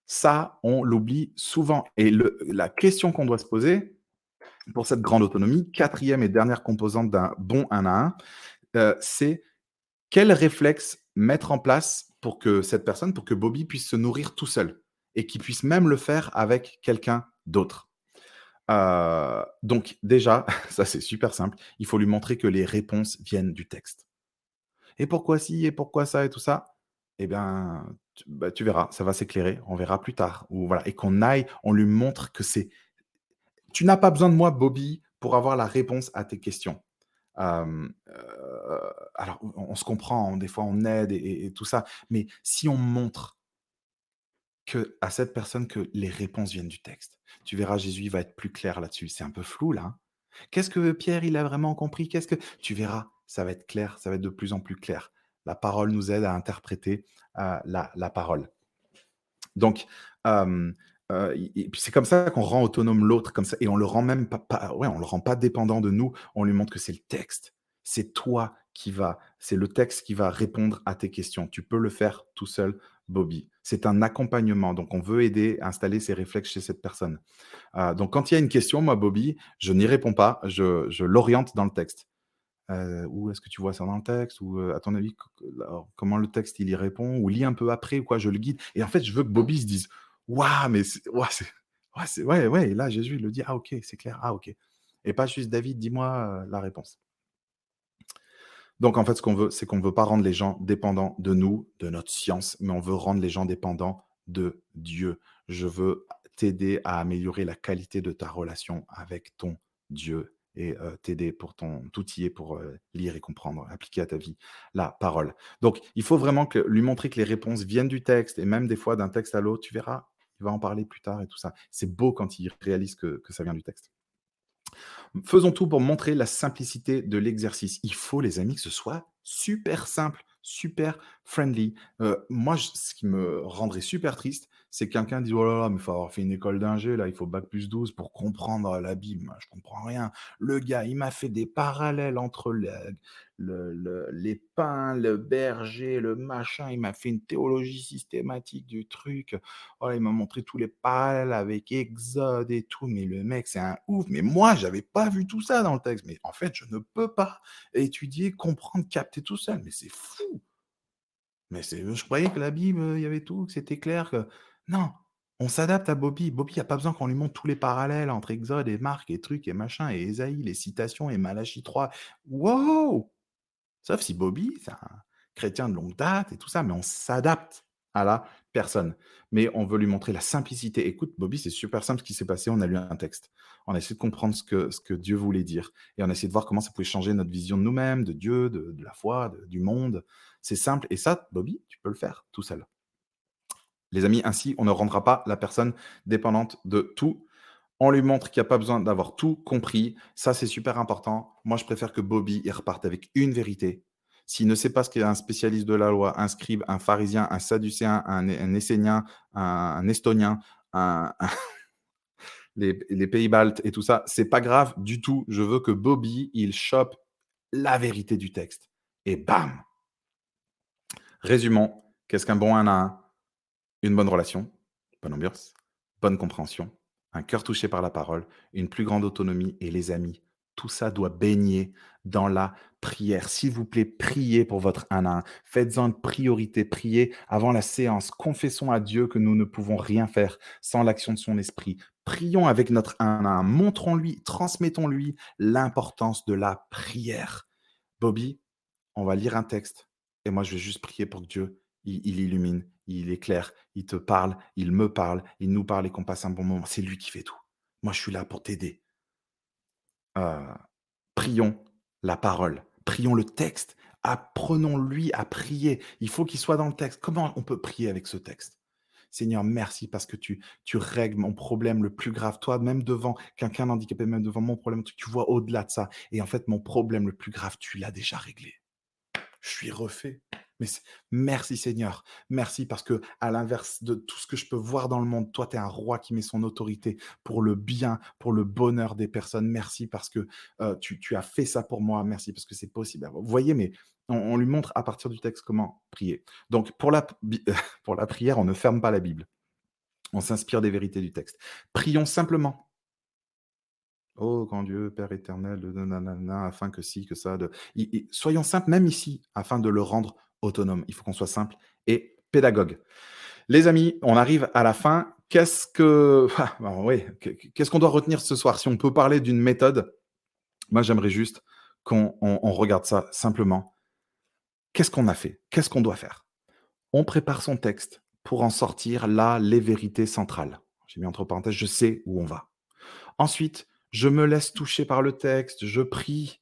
Ça, on l'oublie souvent. Et la question qu'on doit se poser pour cette grande autonomie, quatrième et dernière composante d'un bon 1 à 1, euh, c'est quel réflexe mettre en place pour que cette personne, pour que Bobby puisse se nourrir tout seul et qu'il puisse même le faire avec quelqu'un d'autre. Euh, donc déjà, ça c'est super simple, il faut lui montrer que les réponses viennent du texte. Et pourquoi si, et pourquoi ça, et tout ça? Eh bien, tu, bah, tu verras, ça va s'éclairer, on verra plus tard. Ou voilà, et qu'on aille, on lui montre que c'est... Tu n'as pas besoin de moi, Bobby, pour avoir la réponse à tes questions. Alors, on, se comprend, des fois on aide et, tout ça, mais si on montre que à cette personne que les réponses viennent du texte, tu verras, Jésus va être plus clair là-dessus. C'est un peu flou là. Hein. Qu'est-ce que Pierre il a vraiment compris? Qu'est-ce que tu verras Ça va être clair, ça va être de plus en plus clair. La parole nous aide à interpréter la, parole. Donc, euh, et puis c'est comme ça qu'on rend autonome l'autre, comme ça, et on le rend même pas, ouais, on le rend pas dépendant de nous. On lui montre que c'est le texte, c'est toi qui va, c'est le texte qui va répondre à tes questions. Tu peux le faire tout seul, Bobby. C'est un accompagnement, donc on veut aider à installer ces réflexes chez cette personne. Euh, donc quand il y a une question, moi, Bobby, je n'y réponds pas, je, l'oriente dans le texte. Euh, où est-ce que tu vois ça dans le texte? Ou à ton avis, comment le texte il y répond? Ou lis un peu après, ou quoi, je le guide. Et en fait, je veux que Bobby se dise Waouh, mais c'est, ouais, ouais, ouais, là, Jésus, il le dit, ah, ok, c'est clair, ah, ok. Et pas juste David, dis-moi la réponse. Donc, en fait, ce qu'on veut, c'est qu'on ne veut pas rendre les gens dépendants de nous, de notre science, mais on veut rendre les gens dépendants de Dieu. Je veux t'aider à améliorer la qualité de ta relation avec ton Dieu et t'aider pour ton outiller pour lire et comprendre, appliquer à ta vie la parole. Donc, il faut vraiment que, lui montrer que les réponses viennent du texte et même des fois d'un texte à l'autre, tu verras, il va en parler plus tard et tout ça. C'est beau quand il réalise que, ça vient du texte. Faisons tout pour montrer la simplicité de l'exercice. Il faut, les amis, que ce soit super simple, super friendly. Euh, moi, ce qui me rendrait super triste, c'est que quelqu'un dit Oh là là, mais il faut avoir fait une école d'ingé, là, il faut bac plus 12 pour comprendre la Bible. Moi, je comprends rien. Le gars, il m'a fait des parallèles entre les pins, le berger, le machin. Il m'a fait une théologie systématique du truc. Oh il m'a montré tous les parallèles avec Exode et tout. Mais le mec, c'est un ouf. Mais moi, j'avais pas vu tout ça dans le texte. Mais en fait, je ne peux pas étudier, comprendre, capter tout seul. Mais c'est fou. Mais je croyais que la Bible, il y avait tout, que c'était clair. Que... Non, on s'adapte à Bobby. Bobby, il n'y a pas besoin qu'on lui montre tous les parallèles entre Exode et Marc et trucs et machin et Esaïe, les citations et Malachie 3. Wow Sauf si Bobby, c'est un chrétien de longue date et tout ça, mais on s'adapte à la personne. Mais on veut lui montrer la simplicité. Écoute, Bobby, c'est super simple ce qui s'est passé. On a lu un texte. On a essayé de comprendre ce que, ce que Dieu voulait dire. Et on a essayé de voir comment ça pouvait changer notre vision de nous-mêmes, de Dieu, de, la foi, du monde. C'est simple. Et ça, Bobby, tu peux le faire tout seul. Les amis, ainsi, on ne rendra pas la personne dépendante de tout. On lui montre qu'il n'y a pas besoin d'avoir tout compris. Ça, c'est super important. Moi, je préfère que Bobby reparte avec une vérité. S'il ne sait pas ce qu'est un spécialiste de la loi, un scribe, un pharisien, un sadducéen, un, un essénien, un, estonien, les, pays baltes et tout ça, c'est pas grave du tout. Je veux que Bobby, il chope la vérité du texte. Et bam Résumons, qu'est-ce qu'un bon 1 à 1 Une bonne relation, bonne ambiance, bonne compréhension, un cœur touché par la parole, une plus grande autonomie et les amis. Tout ça doit baigner dans la prière. S'il vous plaît, priez pour votre 1 à 1. Faites-en une priorité. Priez avant la séance. Confessons à Dieu que nous ne pouvons rien faire sans l'action de son esprit. Prions avec notre 1 à 1. Montrons-lui, transmettons-lui l'importance de la prière. Bobby, on va lire un texte et moi je vais juste prier pour que Dieu il, illumine, il éclaire, il te parle, il me parle, il nous parle et qu'on passe un bon moment. C'est lui qui fait tout. Moi, je suis là pour t'aider. Euh, prions la parole, prions le texte, apprenons-lui à prier. Il faut qu'il soit dans le texte. Comment on peut prier avec ce texte? Seigneur, merci parce que tu, tu règles mon problème le plus grave. Toi, même devant quelqu'un handicapé, même devant mon problème, tu vois au-delà de ça. Et en fait, mon problème le plus grave, tu l'as déjà réglé. Je suis refait. Mais merci Seigneur, merci parce que à l'inverse de tout ce que je peux voir dans le monde, toi tu es un roi qui met son autorité pour le bien, pour le bonheur des personnes. Merci parce que tu, as fait ça pour moi. Merci parce que c'est possible. Vous voyez, mais on, lui montre à partir du texte comment prier. Donc pour la, prière, on ne ferme pas la Bible. On s'inspire des vérités du texte. Prions simplement. Oh, grand Dieu, Père éternel, afin que si, que ça. Soyons simples, même ici, afin de le rendre autonome. Il faut qu'on soit simple et pédagogue. Les amis, on arrive à la fin. Qu'est-ce que, ah, oui, qu'est-ce qu'on doit retenir ce soir? Si on peut parler d'une méthode, moi j'aimerais juste qu'on regarde ça simplement. Qu'est-ce qu'on a fait? Qu'est-ce qu'on doit faire? On prépare son texte pour en sortir là les vérités centrales. J'ai mis entre parenthèses, je sais où on va. Ensuite, je me laisse toucher par le texte, je prie.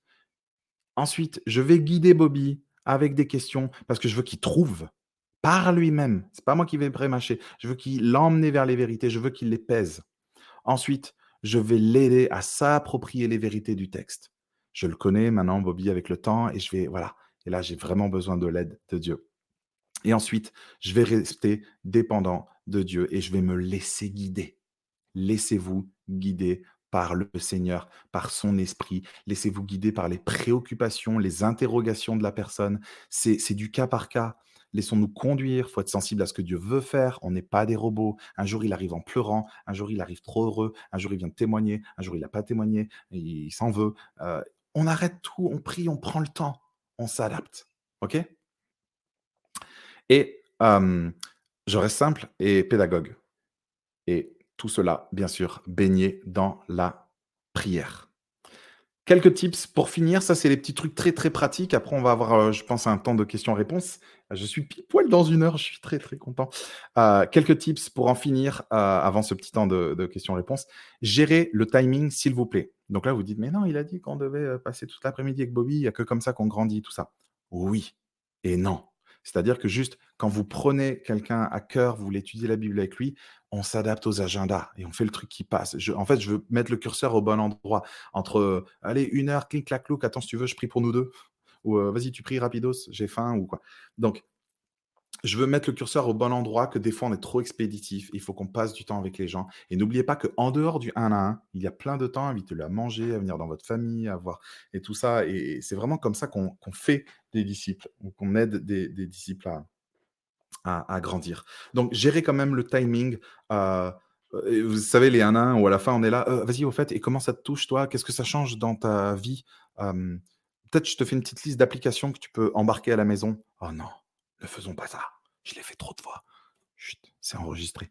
Ensuite, je vais guider Bobby avec des questions parce que je veux qu'il trouve par lui-même. C'est pas moi qui vais prémâcher. Je veux qu'il l'emmène vers les vérités, je veux qu'il les pèse. Ensuite, je vais l'aider à s'approprier les vérités du texte. Je le connais maintenant, Bobby, avec le temps, et je vais, voilà. Et là, j'ai vraiment besoin de l'aide de Dieu. Et ensuite, je vais rester dépendant de Dieu et je vais me laisser guider. Laissez-vous guider par le Seigneur, par son esprit. Laissez-vous guider par les préoccupations, les interrogations de la personne. C'est du cas par cas. Laissons-nous conduire. Il faut être sensible à ce que Dieu veut faire. On n'est pas des robots. Un jour, il arrive en pleurant. Un jour, il arrive trop heureux. Un jour, il vient témoigner. Un jour, il n'a pas témoigné. Il s'en veut. Euh, on arrête tout. On prie. On prend le temps. On s'adapte. OK? Et je reste simple et pédagogue. Et tout cela, bien sûr, baigné dans la prière. Quelques tips pour finir, ça c'est les petits trucs très très pratiques. Après, on va avoir, euh, je pense, un temps de questions-réponses. Je suis pile poil dans une heure, je suis très très content. Euh, quelques tips pour en finir euh, avant ce petit temps de, questions-réponses. Gérez le timing, s'il vous plaît. Donc là, vous dites, mais non, il a dit qu'on devait passer toute l'après-midi avec Bobby, il n'y a que comme ça qu'on grandit, tout ça. Oui et non. C'est-à-dire que juste quand vous prenez quelqu'un à cœur, vous voulez étudier la Bible avec lui, on s'adapte aux agendas et on fait le truc qui passe. en fait, je veux mettre le curseur au bon endroit. Entre, allez, une heure, clic, clac, clouc, attends, si tu veux, je prie pour nous deux. Ou vas-y, tu pries rapidos, j'ai faim, ou quoi. Donc, je veux mettre le curseur au bon endroit, que des fois on est trop expéditif. Il faut qu'on passe du temps avec les gens. Et n'oubliez pas qu'en dehors du 1 à 1, il y a plein de temps. Invitez-le à manger, à venir dans votre famille, à voir et tout ça. Et c'est vraiment comme ça qu'on fait des disciples, qu'on aide des, disciples à, grandir. Donc, gérez quand même le timing. Euh, vous savez, les 1 à 1, où à la fin on est là, euh, vas-y, au fait, et comment ça te touche, toi? Qu'est-ce que ça change dans ta vie? Peut-être je te fais une petite liste d'applications que tu peux embarquer à la maison. Oh non, ne faisons pas ça. Je l'ai fait trop de fois. C'est enregistré.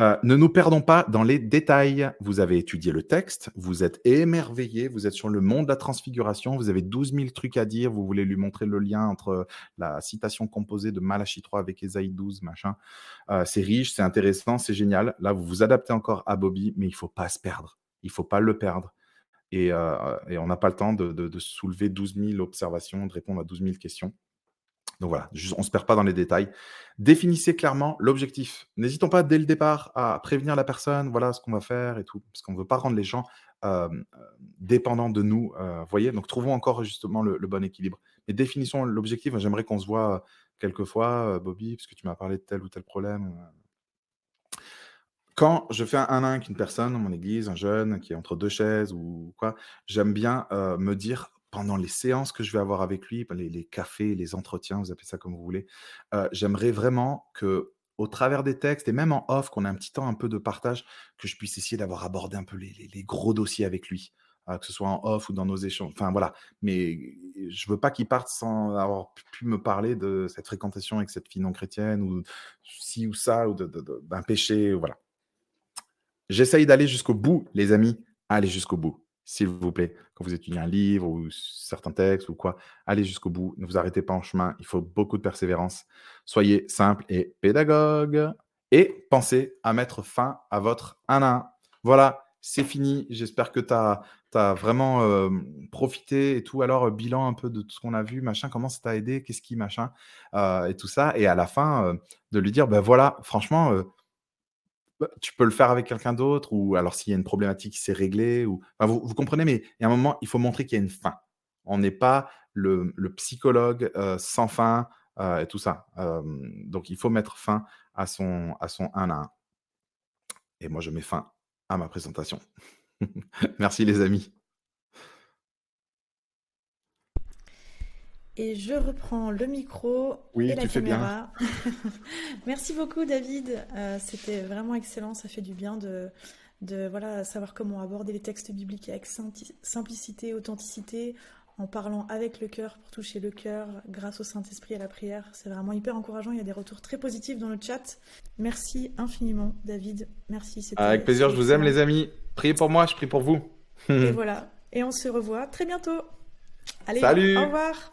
Euh, ne nous perdons pas dans les détails. Vous avez étudié le texte, vous êtes émerveillé, vous êtes sur le monde de la transfiguration, vous avez 12 000 trucs à dire, vous voulez lui montrer le lien entre la citation composée de Malachi 3 avec Esaïe 12, machin. Euh, c'est riche, c'est intéressant, c'est génial. Là, vous vous adaptez encore à Bobby, mais il ne faut pas se perdre. Il ne faut pas le perdre. Et, euh, on n'a pas le temps de, de soulever 12 000 observations, de répondre à 12 000 questions. Donc voilà, on ne se perd pas dans les détails. Définissez clairement l'objectif. N'hésitons pas dès le départ à prévenir la personne, voilà ce qu'on va faire et tout, parce qu'on ne veut pas rendre les gens dépendants de nous. voyez, donc trouvons encore justement le, bon équilibre. Mais définissons l'objectif. J'aimerais qu'on se voit quelques fois, Bobby, parce que tu m'as parlé de tel ou tel problème. Quand je fais un 1 1 avec une personne dans mon église, un jeune qui est entre deux chaises ou quoi, j'aime bien me dire pendant les séances que je vais avoir avec lui, les, cafés, les entretiens, vous appelez ça comme vous voulez, euh, j'aimerais vraiment que, au travers des textes et même en off, qu'on ait un petit temps un peu de partage, que je puisse essayer d'avoir abordé un peu les, gros dossiers avec lui, euh, que ce soit en off ou dans nos échanges. Enfin voilà, mais je veux pas qu'il parte sans avoir pu me parler de cette fréquentation avec cette fille non chrétienne ou ci ou ça ou d'un péché, voilà. J'essaye d'aller jusqu'au bout, les amis. Allez jusqu'au bout s'il vous plaît, quand vous étudiez un livre ou certains textes ou quoi, allez jusqu'au bout, ne vous arrêtez pas en chemin, il faut beaucoup de persévérance. Soyez simple et pédagogue et pensez à mettre fin à votre 1 1. Voilà, c'est fini. J'espère que tu as, vraiment profité et tout. Alors, bilan un peu de tout ce qu'on a vu, machin, comment ça t'a aidé, qu'est-ce qui, machin, et tout ça. Et à la fin, de lui dire, ben voilà, franchement, bah, tu peux le faire avec quelqu'un d'autre, ou alors s'il y a une problématique, c'est réglé. Ou... vous, comprenez, mais il y a un moment, il faut montrer qu'il y a une fin. On n'est pas le, psychologue euh, sans fin euh, et tout ça. donc, il faut mettre fin à son, à son 1 à 1. Et moi, je mets fin à ma présentation. Merci les amis. Et je reprends le micro Oui, et la tu fais bien. caméra. Merci beaucoup David, Euh, c'était vraiment excellent, ça fait du bien de, de voilà, savoir comment aborder les textes bibliques avec simplicité, authenticité, en parlant avec le cœur pour toucher le cœur grâce au Saint-Esprit et à la prière. C'est vraiment hyper encourageant, il y a des retours très positifs dans le chat. Merci infiniment David, merci. Avec plaisir, je vous aime, les amis. Priez pour moi, je prie pour vous. Et voilà, et on se revoit très bientôt. Allez, Salut. au revoir.